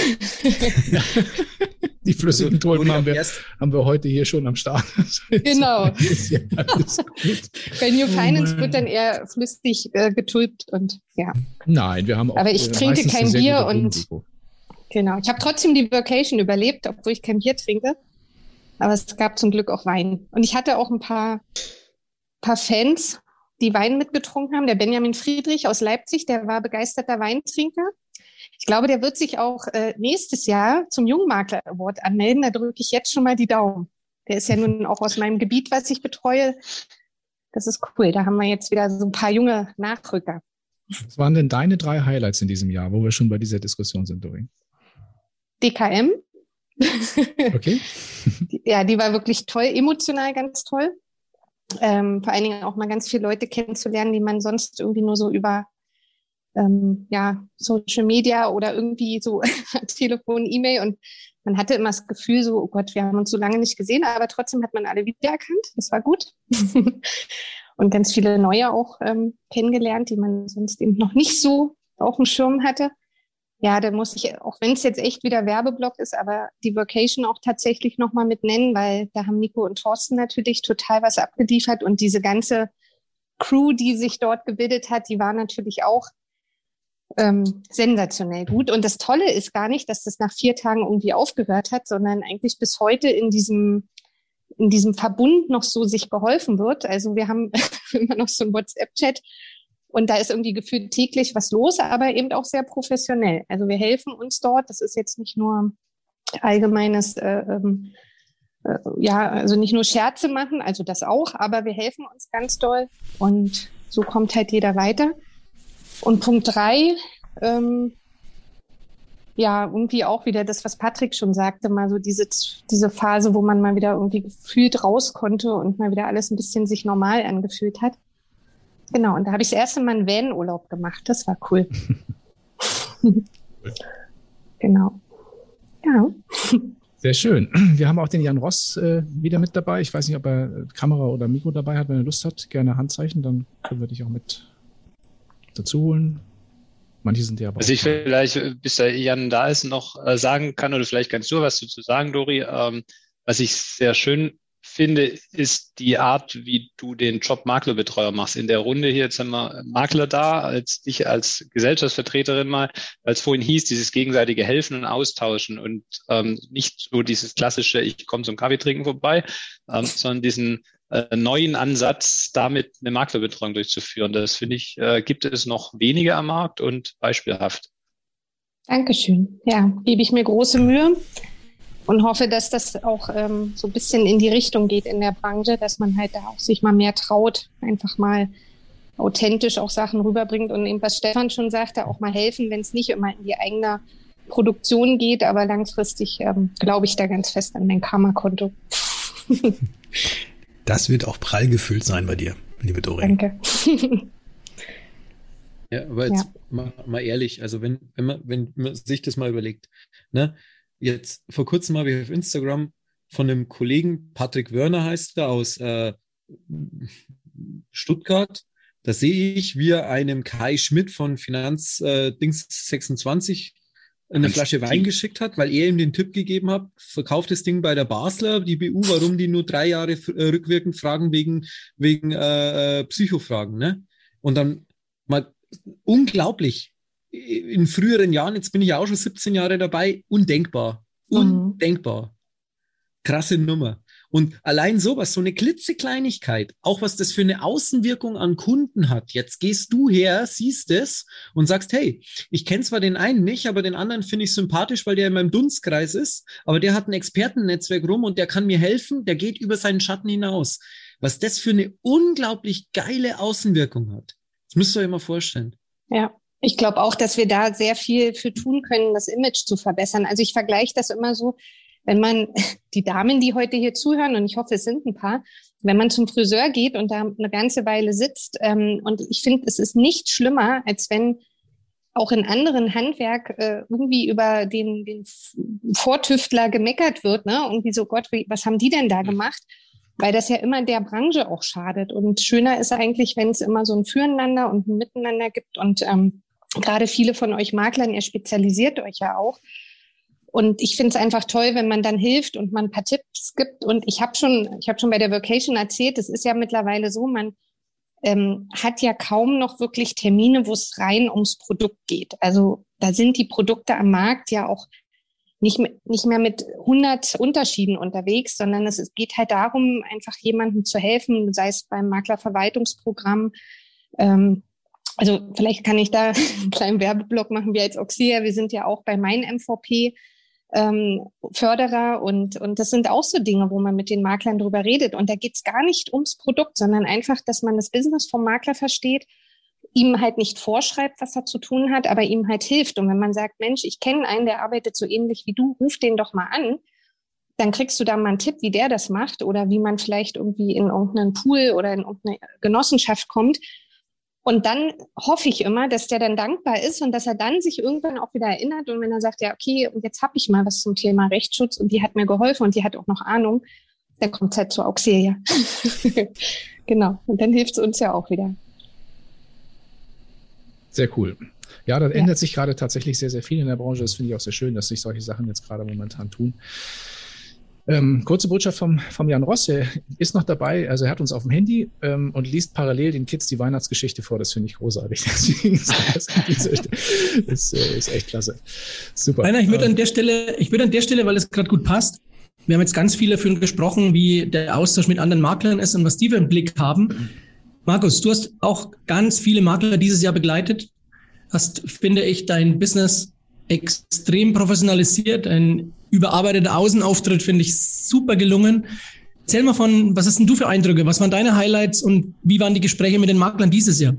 [laughs] Die flüssigen Tulpen haben wir, haben wir heute hier schon am Start. [laughs] Genau. [laughs] Bei New Oh Finance Mann. wird dann eher flüssig äh, getulpt und ja, Nein, wir haben auch. Aber ich äh, trinke kein Bier und- genau. Ich habe trotzdem die Vacation überlebt, obwohl ich kein Bier trinke. Aber es gab zum Glück auch Wein. Und ich hatte auch ein paar, paar Fans, die Wein mitgetrunken haben. Der Benjamin Friedrich aus Leipzig, der war begeisterter Weintrinker. Ich glaube, der wird sich auch äh, nächstes Jahr zum Jungmakler Award anmelden. Da drücke ich jetzt schon mal die Daumen. Der ist ja nun auch aus meinem Gebiet, was ich betreue. Das ist cool. Da haben wir jetzt wieder so ein paar junge Nachrücker. Was waren denn deine drei Highlights in diesem Jahr, wo wir schon bei dieser Diskussion sind, Doreen? DKM. [laughs] Okay. Ja, die war wirklich toll, emotional ganz toll. Ähm, vor allen Dingen auch mal ganz viele Leute kennenzulernen, die man sonst irgendwie nur so über ähm, ja, Social Media oder irgendwie so [laughs] Telefon, E-Mail und man hatte immer das Gefühl so, oh Gott, wir haben uns so lange nicht gesehen, aber trotzdem hat man alle wiedererkannt. Das war gut. [laughs] und ganz viele neue auch ähm, kennengelernt, die man sonst eben noch nicht so auf dem Schirm hatte. Ja, da muss ich, auch wenn es jetzt echt wieder Werbeblock ist, aber die Vocation auch tatsächlich nochmal mit nennen, weil da haben Nico und Thorsten natürlich total was abgeliefert und diese ganze Crew, die sich dort gebildet hat, die war natürlich auch ähm, sensationell gut. Und das Tolle ist gar nicht, dass das nach vier Tagen irgendwie aufgehört hat, sondern eigentlich bis heute in diesem in diesem Verbund noch so sich geholfen wird. Also wir haben [laughs] immer noch so ein WhatsApp-Chat und da ist irgendwie gefühlt täglich was los, aber eben auch sehr professionell. Also wir helfen uns dort. Das ist jetzt nicht nur allgemeines, äh, ähm, äh, ja, also nicht nur Scherze machen, also das auch, aber wir helfen uns ganz doll und so kommt halt jeder weiter. Und Punkt drei, ähm, ja, irgendwie auch wieder das, was Patrick schon sagte, mal so diese, diese Phase, wo man mal wieder irgendwie gefühlt raus konnte und mal wieder alles ein bisschen sich normal angefühlt hat. Genau, und da habe ich das erste Mal einen Van-Urlaub gemacht. Das war cool. [laughs] genau. Ja. Sehr schön. Wir haben auch den Jan Ross äh, wieder mit dabei. Ich weiß nicht, ob er Kamera oder Mikro dabei hat. Wenn er Lust hat, gerne Handzeichen, dann können wir dich auch mit dazu holen. Manche sind ja aber. Was ich vielleicht, bis der Jan da ist, noch äh, sagen kann, oder vielleicht kannst du was dazu sagen, Dori. Ähm, was ich sehr schön finde, ist die Art, wie du den Job Maklerbetreuer machst. In der Runde hier, jetzt haben wir Makler da, als dich als Gesellschaftsvertreterin mal, weil es vorhin hieß, dieses gegenseitige Helfen und Austauschen und ähm, nicht so dieses klassische, ich komme zum Kaffee trinken vorbei, ähm, sondern diesen äh, neuen Ansatz, damit eine Maklerbetreuung durchzuführen. Das finde ich, äh, gibt es noch weniger am Markt und beispielhaft. Dankeschön. Ja, gebe ich mir große Mühe und hoffe, dass das auch ähm, so ein bisschen in die Richtung geht in der Branche, dass man halt da auch sich mal mehr traut, einfach mal authentisch auch Sachen rüberbringt und eben, was Stefan schon sagte, auch mal helfen, wenn es nicht immer in die eigene Produktion geht, aber langfristig ähm, glaube ich da ganz fest an mein Karma-Konto. [laughs] das wird auch prall gefüllt sein bei dir, liebe Doreen. Danke. ja, aber jetzt ja. Mal, mal, ehrlich, also wenn, wenn, man, wenn man sich das mal überlegt, ne? Jetzt vor kurzem habe ich auf Instagram von einem Kollegen, Patrick Wörner heißt er, aus äh, Stuttgart, da sehe ich, wie er einem Kai Schmidt von Finanz äh, Dings 26 eine Ein Flasche Wein geschickt hat, weil er ihm den Tipp gegeben hat, verkauft das Ding bei der Basler, die BU, warum die nur drei Jahre äh, rückwirkend fragen wegen, wegen äh, äh, Psychofragen. Ne? Und dann mal unglaublich. In früheren Jahren, jetzt bin ich auch schon 17 Jahre dabei, undenkbar. Mhm. Undenkbar. Krasse Nummer. Und allein sowas, so eine klitzekleinigkeit, auch was das für eine Außenwirkung an Kunden hat. Jetzt gehst du her, siehst es und sagst, hey, ich kenne zwar den einen nicht, aber den anderen finde ich sympathisch, weil der in meinem Dunstkreis ist, aber der hat ein Expertennetzwerk rum und der kann mir helfen, der geht über seinen Schatten hinaus. Was das für eine unglaublich geile Außenwirkung hat. Das müsst ihr euch mal vorstellen. Ja. Ich glaube auch, dass wir da sehr viel für tun können, das Image zu verbessern. Also ich vergleiche das immer so, wenn man die Damen, die heute hier zuhören, und ich hoffe, es sind ein paar, wenn man zum Friseur geht und da eine ganze Weile sitzt, ähm, und ich finde, es ist nicht schlimmer, als wenn auch in anderen Handwerk äh, irgendwie über den, den Vortüftler gemeckert wird, ne? Irgendwie so, Gott, was haben die denn da gemacht? Weil das ja immer der Branche auch schadet. Und schöner ist eigentlich, wenn es immer so ein Füreinander und ein Miteinander gibt. Und ähm, gerade viele von euch Maklern, ihr spezialisiert euch ja auch. Und ich finde es einfach toll, wenn man dann hilft und man ein paar Tipps gibt. Und ich habe schon, ich habe schon bei der Vocation erzählt, es ist ja mittlerweile so, man ähm, hat ja kaum noch wirklich Termine, wo es rein ums Produkt geht. Also da sind die Produkte am Markt ja auch nicht, nicht mehr mit 100 Unterschieden unterwegs, sondern es, geht halt darum, einfach jemandem zu helfen, sei es beim Maklerverwaltungsprogramm. Ähm, also vielleicht kann ich da [laughs] einen kleinen Werbeblock machen, wir als Oxia, wir sind ja auch bei mein MVP ähm, Förderer und, und das sind auch so Dinge, wo man mit den Maklern drüber redet. Und da geht's gar nicht ums Produkt, sondern einfach, dass man das Business vom Makler versteht, ihm halt nicht vorschreibt, was er zu tun hat, aber ihm halt hilft. Und wenn man sagt, Mensch, ich kenne einen, der arbeitet so ähnlich wie du, ruf den doch mal an, dann kriegst du da mal einen Tipp, wie der das macht oder wie man vielleicht irgendwie in irgendeinen Pool oder in irgendeine Genossenschaft kommt, und dann hoffe ich immer, dass der dann dankbar ist und dass er dann sich irgendwann auch wieder erinnert. Und wenn er sagt, ja, okay, und jetzt habe ich mal was zum Thema Rechtsschutz und die hat mir geholfen und die hat auch noch Ahnung, dann kommt es halt zur Auxilia. [laughs] genau. Und dann hilft es uns ja auch wieder. Sehr cool. Ja, da ja. ändert sich gerade tatsächlich sehr, sehr viel in der Branche. Das finde ich auch sehr schön, dass sich solche Sachen jetzt gerade momentan tun. Ähm, kurze Botschaft vom, vom Jan Ross, er ist noch dabei, also er hat uns auf dem Handy ähm, und liest parallel den Kids die Weihnachtsgeschichte vor. Das finde ich großartig. [laughs] Deswegen ist das, ist, äh, ist echt klasse. Super. Rainer, ich würde an ähm, der Stelle, ich würde an der Stelle, weil es gerade gut passt, wir haben jetzt ganz viele für gesprochen, wie der Austausch mit anderen Maklern ist und was die für einen Blick haben. Markus, du hast auch ganz viele Makler dieses Jahr begleitet, hast, finde ich, dein Business extrem professionalisiert, ein überarbeiteter Außenauftritt finde ich super gelungen. Erzähl mal von, was hast denn du für Eindrücke? Was waren deine Highlights und wie waren die Gespräche mit den Maklern dieses Jahr?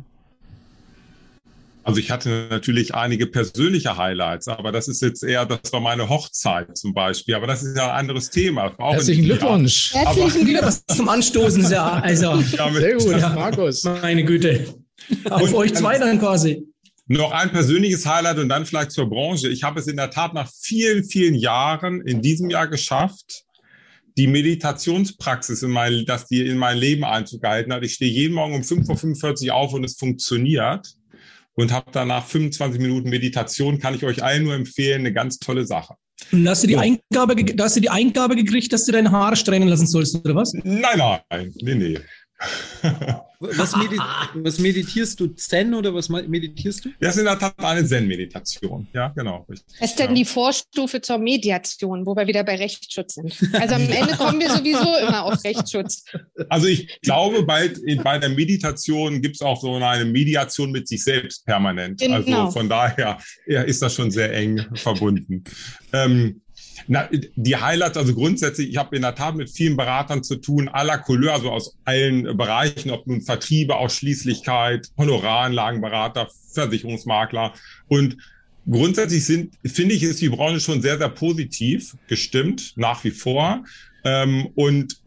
Also ich hatte natürlich einige persönliche Highlights, aber das ist jetzt eher, das war meine Hochzeit zum Beispiel, aber das ist ja ein anderes Thema. Herzlichen Glückwunsch. Herzlichen Glückwunsch zum Anstoßen, ja. Also, ja, sehr gut, ja. Markus. Meine Güte. Auf und, euch zwei dann quasi. Noch ein persönliches Highlight und dann vielleicht zur Branche. Ich habe es in der Tat nach vielen, vielen Jahren in diesem Jahr geschafft, die Meditationspraxis, in mein, dass die in mein Leben Einzug gehalten hat. Ich stehe jeden Morgen um 5.45 Uhr auf und es funktioniert und habe danach 25 Minuten Meditation. Kann ich euch allen nur empfehlen. Eine ganz tolle Sache. Und hast du die, so. Eingabe, hast du die Eingabe gekriegt, dass du deine Haare strähnen lassen sollst, oder was? Nein, nein, nee, nee. Was, medit [laughs] was, meditierst du? Zen oder was meditierst du? Das ist in der Tat eine Zen-Meditation. Ja, genau. Was ist denn ja. die Vorstufe zur Mediation, wo wir wieder bei Rechtsschutz sind? Also am [laughs] Ende kommen wir sowieso immer auf Rechtsschutz. Also ich glaube, bald in, bei der Meditation gibt es auch so eine Mediation mit sich selbst permanent. Genau. Also von daher ja, ist das schon sehr eng verbunden. Ähm, na, die Highlights, also grundsätzlich, ich habe in der Tat mit vielen Beratern zu tun, aller Couleur, also aus allen Bereichen, ob nun Vertriebe, Ausschließlichkeit, Honoraranlagenberater, Versicherungsmakler. Und grundsätzlich sind, finde ich, ist die Branche schon sehr, sehr positiv gestimmt, nach wie vor. Ähm, und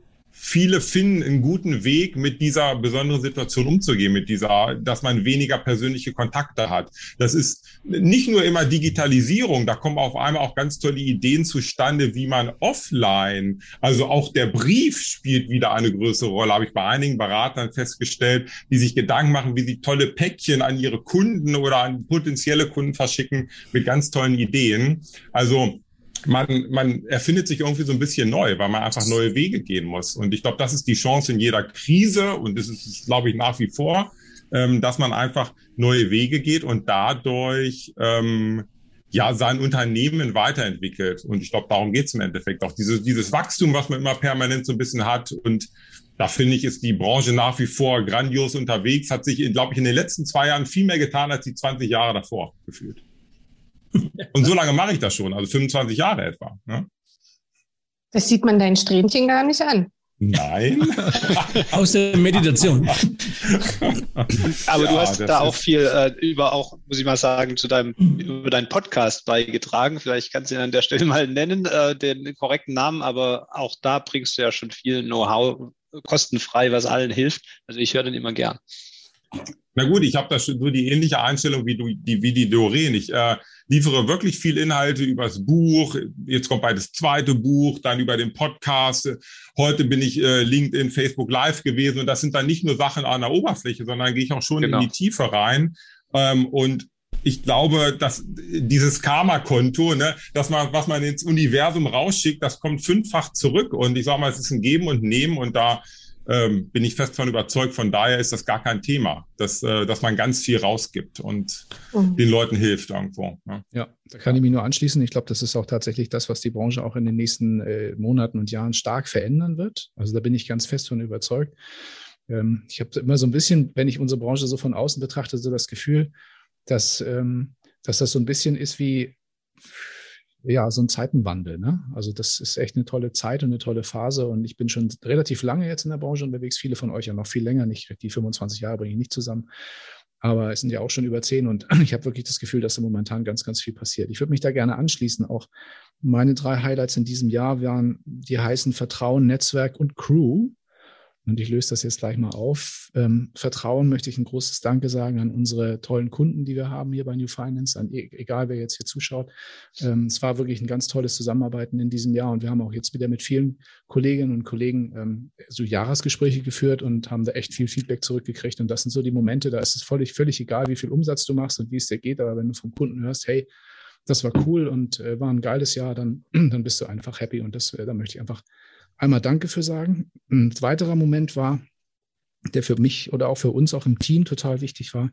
viele finden einen guten Weg, mit dieser besonderen Situation umzugehen, mit dieser, dass man weniger persönliche Kontakte hat. Das ist nicht nur immer Digitalisierung, da kommen auf einmal auch ganz tolle Ideen zustande, wie man offline, also auch der Brief spielt wieder eine größere Rolle, habe ich bei einigen Beratern festgestellt, die sich Gedanken machen, wie sie tolle Päckchen an ihre Kunden oder an potenzielle Kunden verschicken mit ganz tollen Ideen. Also man, man erfindet sich irgendwie so ein bisschen neu, weil man einfach neue Wege gehen muss. Und ich glaube, das ist die Chance in jeder Krise und das ist, glaube ich, nach wie vor, ähm, dass man einfach neue Wege geht und dadurch ähm, ja sein Unternehmen weiterentwickelt. Und ich glaube, darum geht es im Endeffekt auch. Dieses, dieses Wachstum, was man immer permanent so ein bisschen hat und da finde ich, ist die Branche nach wie vor grandios unterwegs, hat sich, glaube ich, in den letzten zwei Jahren viel mehr getan als die 20 Jahre davor gefühlt. Und so lange mache ich das schon, also 25 Jahre etwa. Ne? Das sieht man dein Strähnchen gar nicht an. Nein. [laughs] Aus der Meditation. Aber Ja, du hast da auch viel äh, über auch, muss ich mal sagen, zu deinem über deinen Podcast beigetragen. Vielleicht kannst du ihn an der Stelle mal nennen, äh, den korrekten Namen, aber auch da bringst du ja schon viel Know-how kostenfrei, was allen hilft. Also ich höre den immer gern. Na gut, ich habe da schon so die ähnliche Einstellung wie du, die, wie die Doreen. Ich äh, liefere wirklich viel Inhalte übers Buch. Jetzt kommt bald das zweite Buch, dann über den Podcast. Heute bin ich äh, LinkedIn, Facebook Live gewesen und das sind dann nicht nur Sachen an der Oberfläche, sondern gehe ich auch schon Genau. in die Tiefe rein. Ähm, und ich glaube, dass dieses Karma-Konto, ne, dass man, was man ins Universum rausschickt, das kommt fünffach zurück. Und ich sage mal, es ist ein Geben und Nehmen und da ähm, bin ich fest von überzeugt. Von daher ist das gar kein Thema, dass, äh, dass man ganz viel rausgibt und Mhm. den Leuten hilft irgendwo. Ne? Ja, da kann ich mich nur anschließen. Ich glaube, das ist auch tatsächlich das, was die Branche auch in den nächsten äh, Monaten und Jahren stark verändern wird. Also da bin ich ganz fest von überzeugt. Ähm, ich habe immer so ein bisschen, wenn ich unsere Branche so von außen betrachte, so das Gefühl, dass, ähm, dass das so ein bisschen ist wie ja, so ein Zeitenwandel. Ne? Also das ist echt eine tolle Zeit und eine tolle Phase. Und ich bin schon relativ lange jetzt in der Branche unterwegs. Viele von euch ja noch viel länger. Nicht die 25 Jahre bringe ich nicht zusammen. Aber es sind ja auch schon über zehn und [clears throat] ich habe wirklich das Gefühl, dass da momentan ganz, ganz viel passiert. Ich würde mich da gerne anschließen. Auch meine drei Highlights in diesem Jahr waren, die heißen Vertrauen, Netzwerk und Crew. Und ich löse das jetzt gleich mal auf. Ähm, Vertrauen möchte ich ein großes Danke sagen an unsere tollen Kunden, die wir haben hier bei New Finance, an e egal wer jetzt hier zuschaut. Ähm, es war wirklich ein ganz tolles Zusammenarbeiten in diesem Jahr und wir haben auch jetzt wieder mit vielen Kolleginnen und Kollegen ähm, so Jahresgespräche geführt und haben da echt viel Feedback zurückgekriegt. Und das sind so die Momente, da ist es völlig, völlig egal, wie viel Umsatz du machst und wie es dir geht. Aber wenn du vom Kunden hörst, hey, das war cool und äh, war ein geiles Jahr, dann, [clears throat] dann bist du einfach happy. Und das, äh, da möchte ich einfach einmal Danke für sagen. Ein weiterer Moment war, der für mich oder auch für uns auch im Team total wichtig war,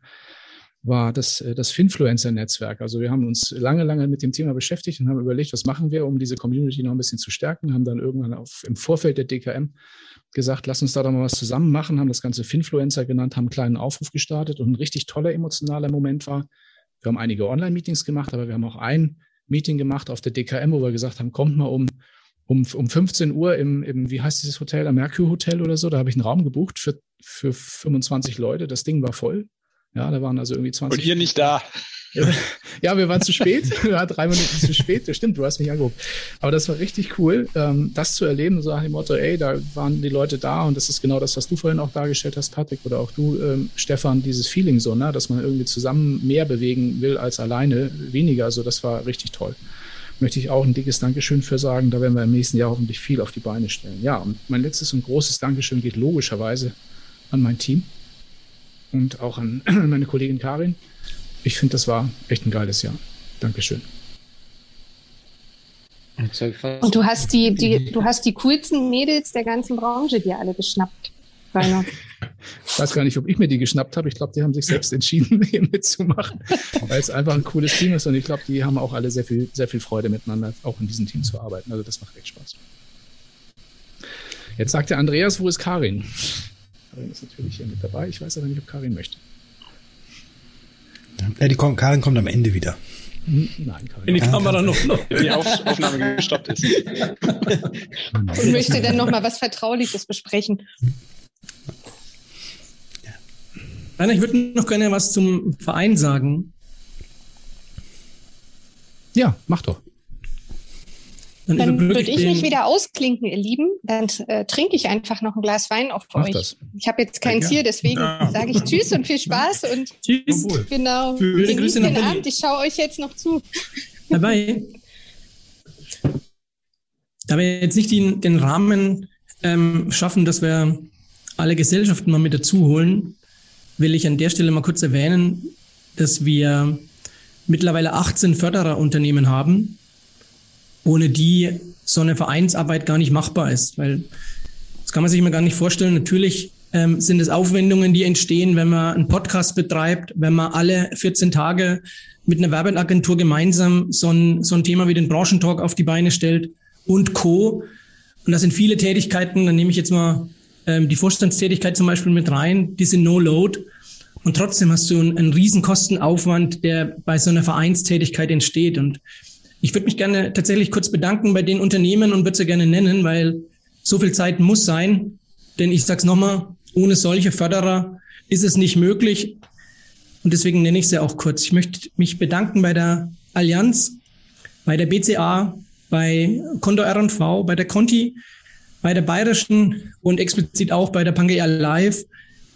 war das, äh, das Finfluencer-Netzwerk. Also wir haben uns lange, lange mit dem Thema beschäftigt und haben überlegt, was machen wir, um diese Community noch ein bisschen zu stärken, haben dann irgendwann auf, im Vorfeld der DKM gesagt, lass uns da doch mal was zusammen machen, haben das Ganze Finfluencer genannt, haben einen kleinen Aufruf gestartet und ein richtig toller emotionaler Moment war, wir haben einige Online-Meetings gemacht, aber wir haben auch ein Meeting gemacht auf der DKM, wo wir gesagt haben, kommt mal um um, um 15 Uhr im, im, wie heißt dieses Hotel, am Merkur Hotel oder so, da habe ich einen Raum gebucht für, für 25 Leute. Das Ding war voll. Ja, da waren also irgendwie 20. Und ihr nicht da. ja, wir waren zu spät. [laughs] Wir waren drei Minuten zu spät. Das stimmt, du hast mich angeguckt. Aber das war richtig cool, ähm, das zu erleben, so nach dem Motto, ey, da waren die Leute da und das ist genau das, was du vorhin auch dargestellt hast, Patrick, oder auch du, ähm, Stefan, dieses Feeling so, ne, dass man irgendwie zusammen mehr bewegen will als alleine weniger. Also das war richtig toll möchte ich auch ein dickes Dankeschön für sagen. Da werden wir im nächsten Jahr hoffentlich viel auf die Beine stellen. Ja, und mein letztes und großes Dankeschön geht logischerweise an mein Team und auch an [clears throat] meine Kollegin Karin. Ich finde, das war echt ein geiles Jahr. Dankeschön. Und du hast die, die, du hast die coolsten Mädels der ganzen Branche dir alle geschnappt. Rainer. Ich weiß gar nicht, ob ich mir die geschnappt habe. Ich glaube, die haben sich selbst entschieden, [laughs] hier mitzumachen, weil es einfach ein cooles Team ist. Und ich glaube, die haben auch alle sehr viel, sehr viel Freude miteinander, auch in diesem Team zu arbeiten. Also das macht echt Spaß. Jetzt sagt der Andreas, wo ist Karin? Karin ist natürlich hier mit dabei. Ich weiß aber nicht, ob Karin möchte. Ja, die kommt, Karin kommt am Ende wieder. Hm, Nein, Karin. Wenn die Kamera noch läuft. Wenn die Auf Aufnahme gestoppt ist. Und möchte dann noch mal was Vertrauliches besprechen. Rainer, ich würde noch gerne was zum Verein sagen. Ja, mach doch. Dann überbrücke würde ich mich den- wieder ausklinken, ihr Lieben. Dann äh, trinke ich einfach noch ein Glas Wein auf Mach euch. das. Ich habe jetzt keins Ja. hier, deswegen Ja. sage ich Tschüss und viel Spaß und Tschüss. Genau. Schöne Genießt Grüße nach den Berlin. Abend. Ich schaue euch jetzt noch zu. Dabei, da wir jetzt nicht den, den Rahmen ähm, schaffen, dass wir alle Gesellschaften mal mit dazu holen, will ich an der Stelle mal kurz erwähnen, dass wir mittlerweile 18 Fördererunternehmen haben, ohne die so eine Vereinsarbeit gar nicht machbar ist. Weil das kann man sich immer gar nicht vorstellen. Natürlich ähm, sind es Aufwendungen, die entstehen, wenn man einen Podcast betreibt, wenn man alle 14 Tage mit einer Werbeagentur gemeinsam so ein, so ein Thema wie den Branchentalk auf die Beine stellt und Co. Und das sind viele Tätigkeiten, dann nehme ich jetzt mal ähm, die Vorstandstätigkeit zum Beispiel mit rein, die sind No-Load. Und trotzdem hast du einen, einen riesen Kostenaufwand, der bei so einer Vereinstätigkeit entsteht. Und ich würde mich gerne tatsächlich kurz bedanken bei den Unternehmen und würde sie gerne nennen, weil so viel Zeit muss sein. Denn ich sage es nochmal, ohne solche Förderer ist es nicht möglich. Und deswegen nenne ich sie auch kurz. Ich möchte mich bedanken bei der Allianz, bei der BCA, bei Condor R&V, bei der Conti, bei der Bayerischen und explizit auch bei der Pangea Live.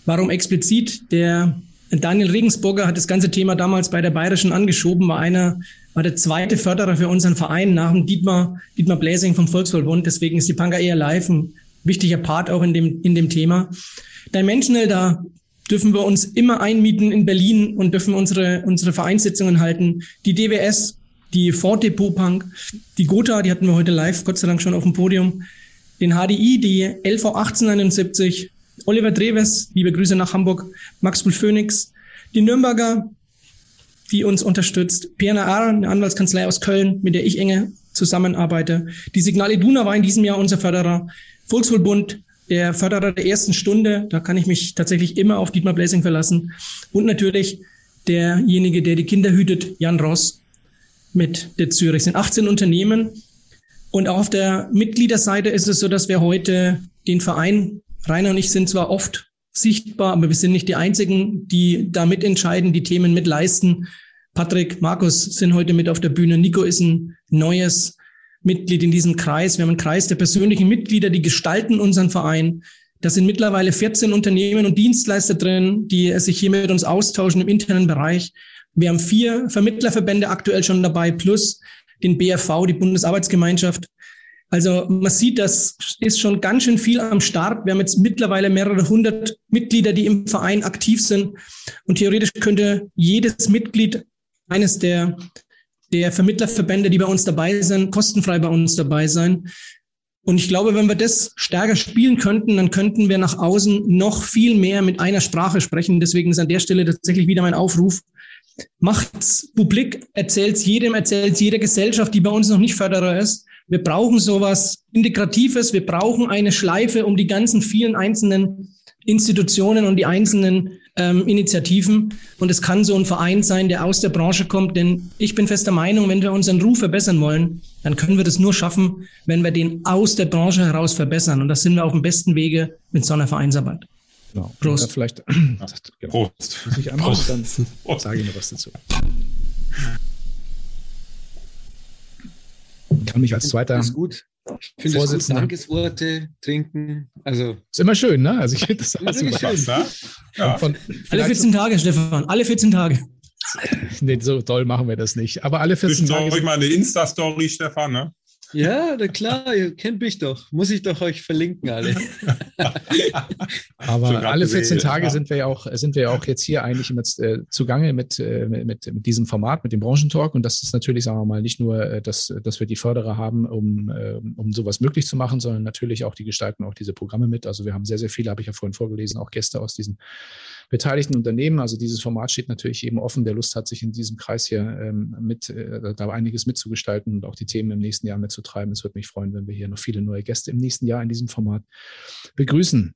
Warum explizit? Der Daniel Regensburger hat das ganze Thema damals bei der Bayerischen angeschoben, war einer, war der zweite Förderer für unseren Verein nach dem Dietmar, Dietmar Bläsing vom Volkswohlbund. Deswegen ist die Pangea Live ein wichtiger Part auch in dem, in dem Thema. Dimensional, da dürfen wir uns immer einmieten in Berlin und dürfen unsere, unsere Vereinssitzungen halten. Die DWS, die Ford Depot Punk, die Gotha, die hatten wir heute live, Gott sei Dank schon auf dem Podium. Den HDI, die LV 1871, Oliver Dreves, liebe Grüße nach Hamburg, Max Bull Phoenix, die Nürnberger, die uns unterstützt, PNR, eine Anwaltskanzlei aus Köln, mit der ich enge zusammenarbeite. Die Signal Iduna war in diesem Jahr unser Förderer. Volkswohlbund, der Förderer der ersten Stunde, da kann ich mich tatsächlich immer auf Dietmar Blessing verlassen. Und natürlich derjenige, der die Kinder hütet, Jan Ross mit der Zürich. Es sind 18 Unternehmen. Und auch auf der Mitgliederseite ist es so, dass wir heute den Verein, Rainer und ich sind zwar oft sichtbar, aber wir sind nicht die einzigen, die da mitentscheiden, die Themen mitleisten. Patrick, Markus sind heute mit auf der Bühne. Nico ist ein neues Mitglied in diesem Kreis. Wir haben einen Kreis der persönlichen Mitglieder, die gestalten unseren Verein. Da sind mittlerweile 14 Unternehmen und Dienstleister drin, die sich hier mit uns austauschen im internen Bereich. Wir haben vier Vermittlerverbände aktuell schon dabei, plus den BRV, die Bundesarbeitsgemeinschaft. Also man sieht, das ist schon ganz schön viel am Start. Wir haben jetzt mittlerweile mehrere hundert Mitglieder, die im Verein aktiv sind. Und theoretisch könnte jedes Mitglied eines der, der Vermittlerverbände, die bei uns dabei sind, kostenfrei bei uns dabei sein. Und ich glaube, wenn wir das stärker spielen könnten, dann könnten wir nach außen noch viel mehr mit einer Sprache sprechen. Deswegen ist an der Stelle tatsächlich wieder mein Aufruf. Macht's publik, erzählt's jedem, erzählt's jeder Gesellschaft, die bei uns noch nicht Förderer ist. Wir brauchen sowas Integratives. Wir brauchen eine Schleife um die ganzen vielen einzelnen Institutionen und die einzelnen ähm, Initiativen. Und es kann so ein Verein sein, der aus der Branche kommt. Denn ich bin fester Meinung, wenn wir unseren Ruf verbessern wollen, dann können wir das nur schaffen, wenn wir den aus der Branche heraus verbessern. Und das sind wir auf dem besten Wege mit so einer Vereinsarbeit. Genau. Prost. Vielleicht genau. Prost. Ich einmal, dann sage ich noch was dazu. Ich kann mich als zweiter ist gut. Ich finde es gut. Dankesworte trinken. Also, ist immer schön, ne? Also ich finde das Ja, alles wirklich immer schön. Was, ne? Ja. Von, Alle vielleicht 14 Tage, Stefan. Alle 14 Tage. so, nee, so doll machen wir das nicht. Aber alle 14 Zwischendurch Tage. mal eine Insta-Story, Stefan, ne? Ja, na klar, ihr kennt mich doch. Muss ich doch euch verlinken, alle. [laughs] Aber alle 14 Tage sind wir ja auch, sind wir ja auch jetzt hier eigentlich mit, äh, zugange mit, äh, mit, mit diesem Format, mit dem Branchentalk. Und das ist natürlich, sagen wir mal, nicht nur, äh, dass, dass wir die Förderer haben, um, äh, um sowas möglich zu machen, sondern natürlich auch die gestalten auch diese Programme mit. Also wir haben sehr, sehr viele, habe ich ja vorhin vorgelesen, auch Gäste aus diesen beteiligten Unternehmen. Also dieses Format steht natürlich eben offen, der Lust hat, sich in diesem Kreis hier ähm, mit, äh, da einiges mitzugestalten und auch die Themen im nächsten Jahr mitzutreiben. Es würde mich freuen, wenn wir hier noch viele neue Gäste im nächsten Jahr in diesem Format begrüßen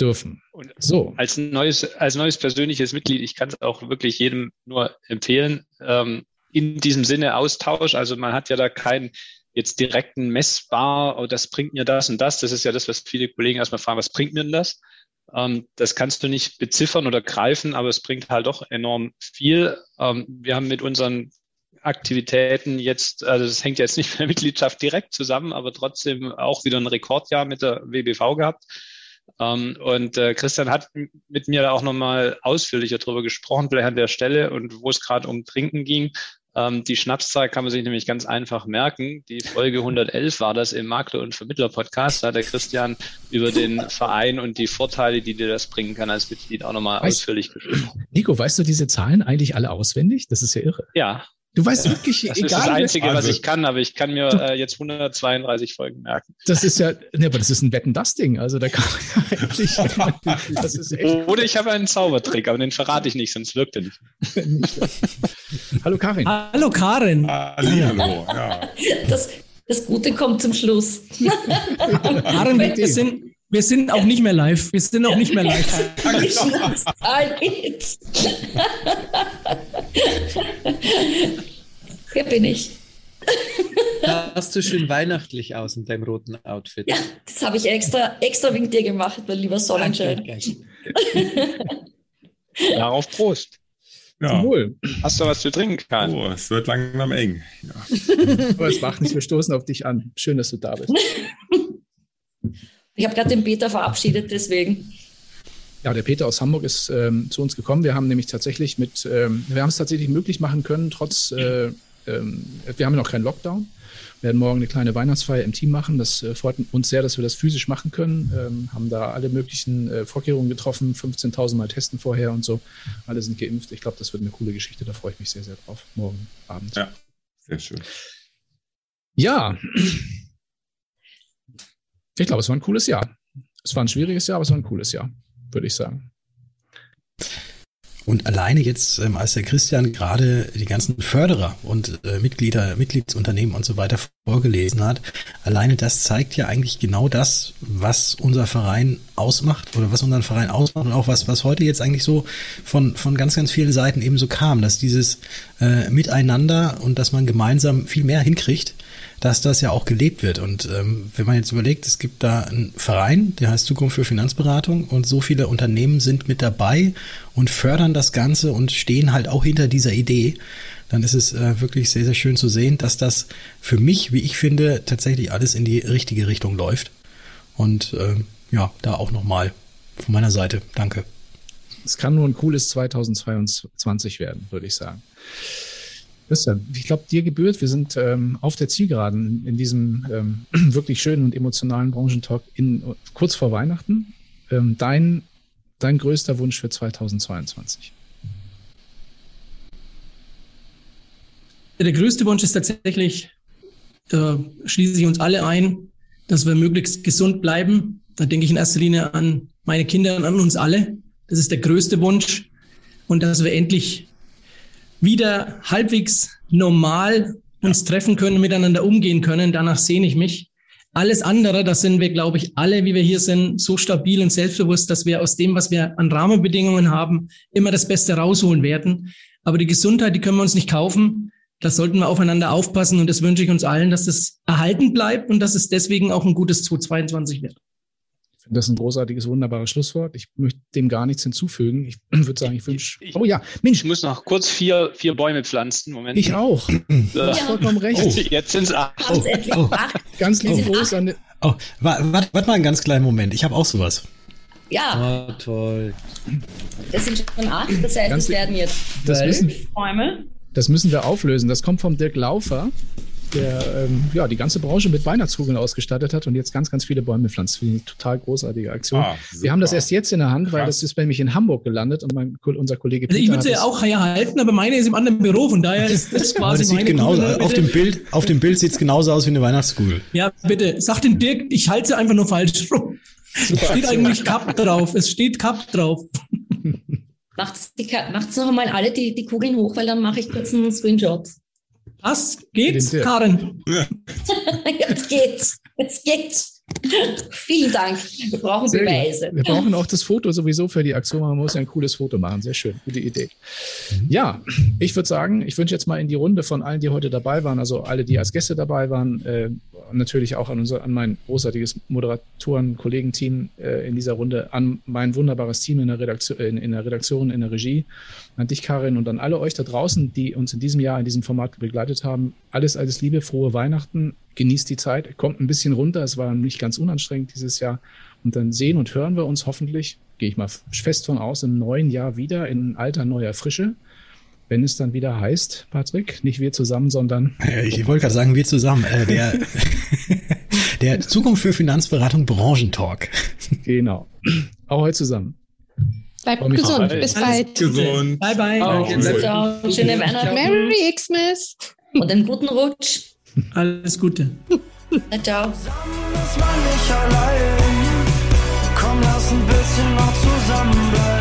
dürfen. Und so. Als neues, als neues persönliches Mitglied, ich kann es auch wirklich jedem nur empfehlen, ähm, in diesem Sinne Austausch. Also man hat ja da keinen jetzt direkten messbar, oh, das bringt mir das und das. Das ist ja das, was viele Kollegen erstmal fragen, was bringt mir denn das? Ähm, das kannst du nicht beziffern oder greifen, aber es bringt halt doch enorm viel. Ähm, wir haben mit unseren Aktivitäten jetzt, also das hängt jetzt nicht mit der Mitgliedschaft direkt zusammen, aber trotzdem auch wieder ein Rekordjahr mit der WBV gehabt. Ähm, und äh, Christian hat mit mir da auch nochmal ausführlicher drüber gesprochen, vielleicht an der Stelle und wo es gerade um Trinken ging. Ähm, die Schnapszahl kann man sich nämlich ganz einfach merken. Die Folge 111 war das im Makler- und Vermittler-Podcast. Da hat der Christian über den Verein und die Vorteile, die dir das bringen kann, als Mitglied auch nochmal ausführlich gesprochen. Nico, weißt du diese Zahlen eigentlich alle auswendig? Das ist ja irre. Ja, Du weißt wirklich, das egal. Das ist das Einzige, was ich kann, aber ich kann mir äh, jetzt 132 Folgen merken. Das ist ja, ne, aber das ist ein Wetten das Ding. Also da kann man ja [laughs] eigentlich. das ist echt. Oder ich habe einen Zaubertrick, aber den verrate ich nicht, sonst wirkt er nicht. [laughs] hallo Karin. Hallo Karin. Hallo, ja. [laughs] Das, das Gute kommt zum Schluss. Karin, wir sind, wir sind auch nicht mehr live. Wir sind auch nicht mehr live. [laughs] Hier bin ich. Da hast du schön weihnachtlich aus in deinem roten Outfit. Ja, das habe ich extra, extra wegen dir gemacht, mein lieber Sonnenschein. [laughs] Darauf Prost. Ja. Wohl. Hast du was zu trinken, Karl? Oh, es wird langsam eng. Ja. [laughs] Aber es macht nichts, wir stoßen auf dich an. Schön, dass du da bist. Ich habe gerade den Peter verabschiedet, deswegen. Ja, der Peter aus Hamburg ist ähm, zu uns gekommen. Wir haben nämlich tatsächlich mit, ähm, wir haben es tatsächlich möglich machen können, trotz, äh, ähm, wir haben noch keinen Lockdown. Wir werden morgen eine kleine Weihnachtsfeier im Team machen. Das äh, freut uns sehr, dass wir das physisch machen können. Ähm, haben da alle möglichen äh, Vorkehrungen getroffen, 15.000 Mal testen vorher und so. Alle sind geimpft. Ich glaube, das wird eine coole Geschichte. Da freue ich mich sehr, sehr drauf. Morgen Abend. Ja, sehr schön. Ja, ich glaube, es war ein cooles Jahr. Es war ein schwieriges Jahr, aber es war ein cooles Jahr, würde ich sagen. Und alleine jetzt, ähm, als der Christian gerade die ganzen Förderer und äh, Mitglieder, Mitgliedsunternehmen und so weiter vorgelesen hat, alleine das zeigt ja eigentlich genau das, was unser Verein ausmacht oder was unseren Verein ausmacht und auch was, was heute jetzt eigentlich so von, von ganz, ganz vielen Seiten eben so kam, dass dieses äh, Miteinander und dass man gemeinsam viel mehr hinkriegt, dass das ja auch gelebt wird. Und ähm, wenn man jetzt überlegt, es gibt da einen Verein, der heißt Zukunft für Finanzberatung und so viele Unternehmen sind mit dabei und fördern das Ganze und stehen halt auch hinter dieser Idee, dann ist es äh, wirklich sehr, sehr schön zu sehen, dass das für mich, wie ich finde, tatsächlich alles in die richtige Richtung läuft. Und äh, ja, da auch nochmal von meiner Seite danke. Es kann nur ein cooles 2022 werden, würde ich sagen. Christian, ich glaube, dir gebührt. Wir sind ähm, auf der Zielgeraden in, in diesem ähm, [clears throat] wirklich schönen und emotionalen Branchentalk in, kurz vor Weihnachten. Ähm, dein, dein größter Wunsch für 2022? Der größte Wunsch ist tatsächlich, da schließe ich uns alle ein, dass wir möglichst gesund bleiben. Da denke ich in erster Linie an meine Kinder und an uns alle. Das ist der größte Wunsch. Und dass wir endlich wieder halbwegs normal uns treffen können, miteinander umgehen können. Danach sehne ich mich. Alles andere, das sind wir, glaube ich, alle, wie wir hier sind, so stabil und selbstbewusst, dass wir aus dem, was wir an Rahmenbedingungen haben, immer das Beste rausholen werden. Aber die Gesundheit, die können wir uns nicht kaufen. Das sollten wir aufeinander aufpassen und das wünsche ich uns allen, dass es erhalten bleibt und dass es deswegen auch ein gutes 2022 wird finde das ein großartiges, wunderbares Schlusswort. Ich möchte dem gar nichts hinzufügen. Ich [clears throat] würde sagen, ich wünsche. Oh ja, Mensch. Ich muss noch kurz vier, vier Bäume pflanzen. Moment. Ich auch. [clears throat] Du hast vollkommen recht. Oh. Jetzt sind es acht. Oh, oh. Ganz lieb Gruß an. Oh, warte wart mal einen ganz kleinen Moment. Ich habe auch sowas. Ja. Oh, toll. Das sind schon acht. Das heißt, es werden jetzt das müssen, Bäume. Das müssen wir auflösen. Das kommt vom Dirk Laufer. Der ähm, ja, die ganze Branche mit Weihnachtskugeln ausgestattet hat und jetzt ganz, ganz viele Bäume pflanzt. Finde ich eine total großartige Aktion. Ah, Wir haben das erst jetzt in der Hand, weil Krass. das ist nämlich in Hamburg gelandet und mein, unser Kollege Also ich Peter würde sie auch hier halten, aber meine ist im anderen Büro, von daher ist das Aber quasi das sieht meine genauso Kugel. auf dem Bild. Auf dem Bild sieht es genauso aus wie eine Weihnachtskugel. Ja, bitte, sag den Dirk, ich halte sie einfach nur falsch rum. Es steht eigentlich Cup drauf. Es steht Cup drauf. Macht's, die, macht's noch einmal alle die, die Kugeln hoch, weil dann mache ich kurz einen Screenshot. Was? Geht's, Den Dirk. Karen? [laughs] ja, es geht. Es geht. Vielen Dank. Wir brauchen Sehr gut. Beweise. Wir brauchen auch das Foto sowieso für die Aktion. Man muss ein cooles Foto machen. Sehr schön. Gute Idee. Ja, ich würde sagen, ich wünsche jetzt mal in die Runde von allen, die heute dabei waren, also alle, die als Gäste dabei waren, äh, natürlich auch an, unser, an mein großartiges Moderatoren-Kollegenteam äh, in dieser Runde, an mein wunderbares Team in der, Redaktion, in, in der Redaktion, in der Regie, an dich, Karin, und an alle euch da draußen, die uns in diesem Jahr in diesem Format begleitet haben. Alles, alles Liebe, frohe Weihnachten, genießt die Zeit, kommt ein bisschen runter, es war nicht ganz unanstrengend dieses Jahr. Und dann sehen und hören wir uns hoffentlich, gehe ich mal fest von aus, im neuen Jahr wieder in alter neuer Frische. Wenn es dann wieder heißt, Patrick, nicht wir zusammen, sondern Ich wollte gerade sagen, wir zusammen. Äh, der, [laughs] der Zukunft für Finanzberatung Branchentalk. genau. Auch heute zusammen. Bleibt mich gesund. Bis bald. Gesund. Bye, bye. Auch. Ciao. Schöne Weihnachten Merry Xmas. und einen guten Rutsch. Alles Gute. Ciao. ist man nicht allein. Komm, lass ein bisschen noch zusammenbleiben.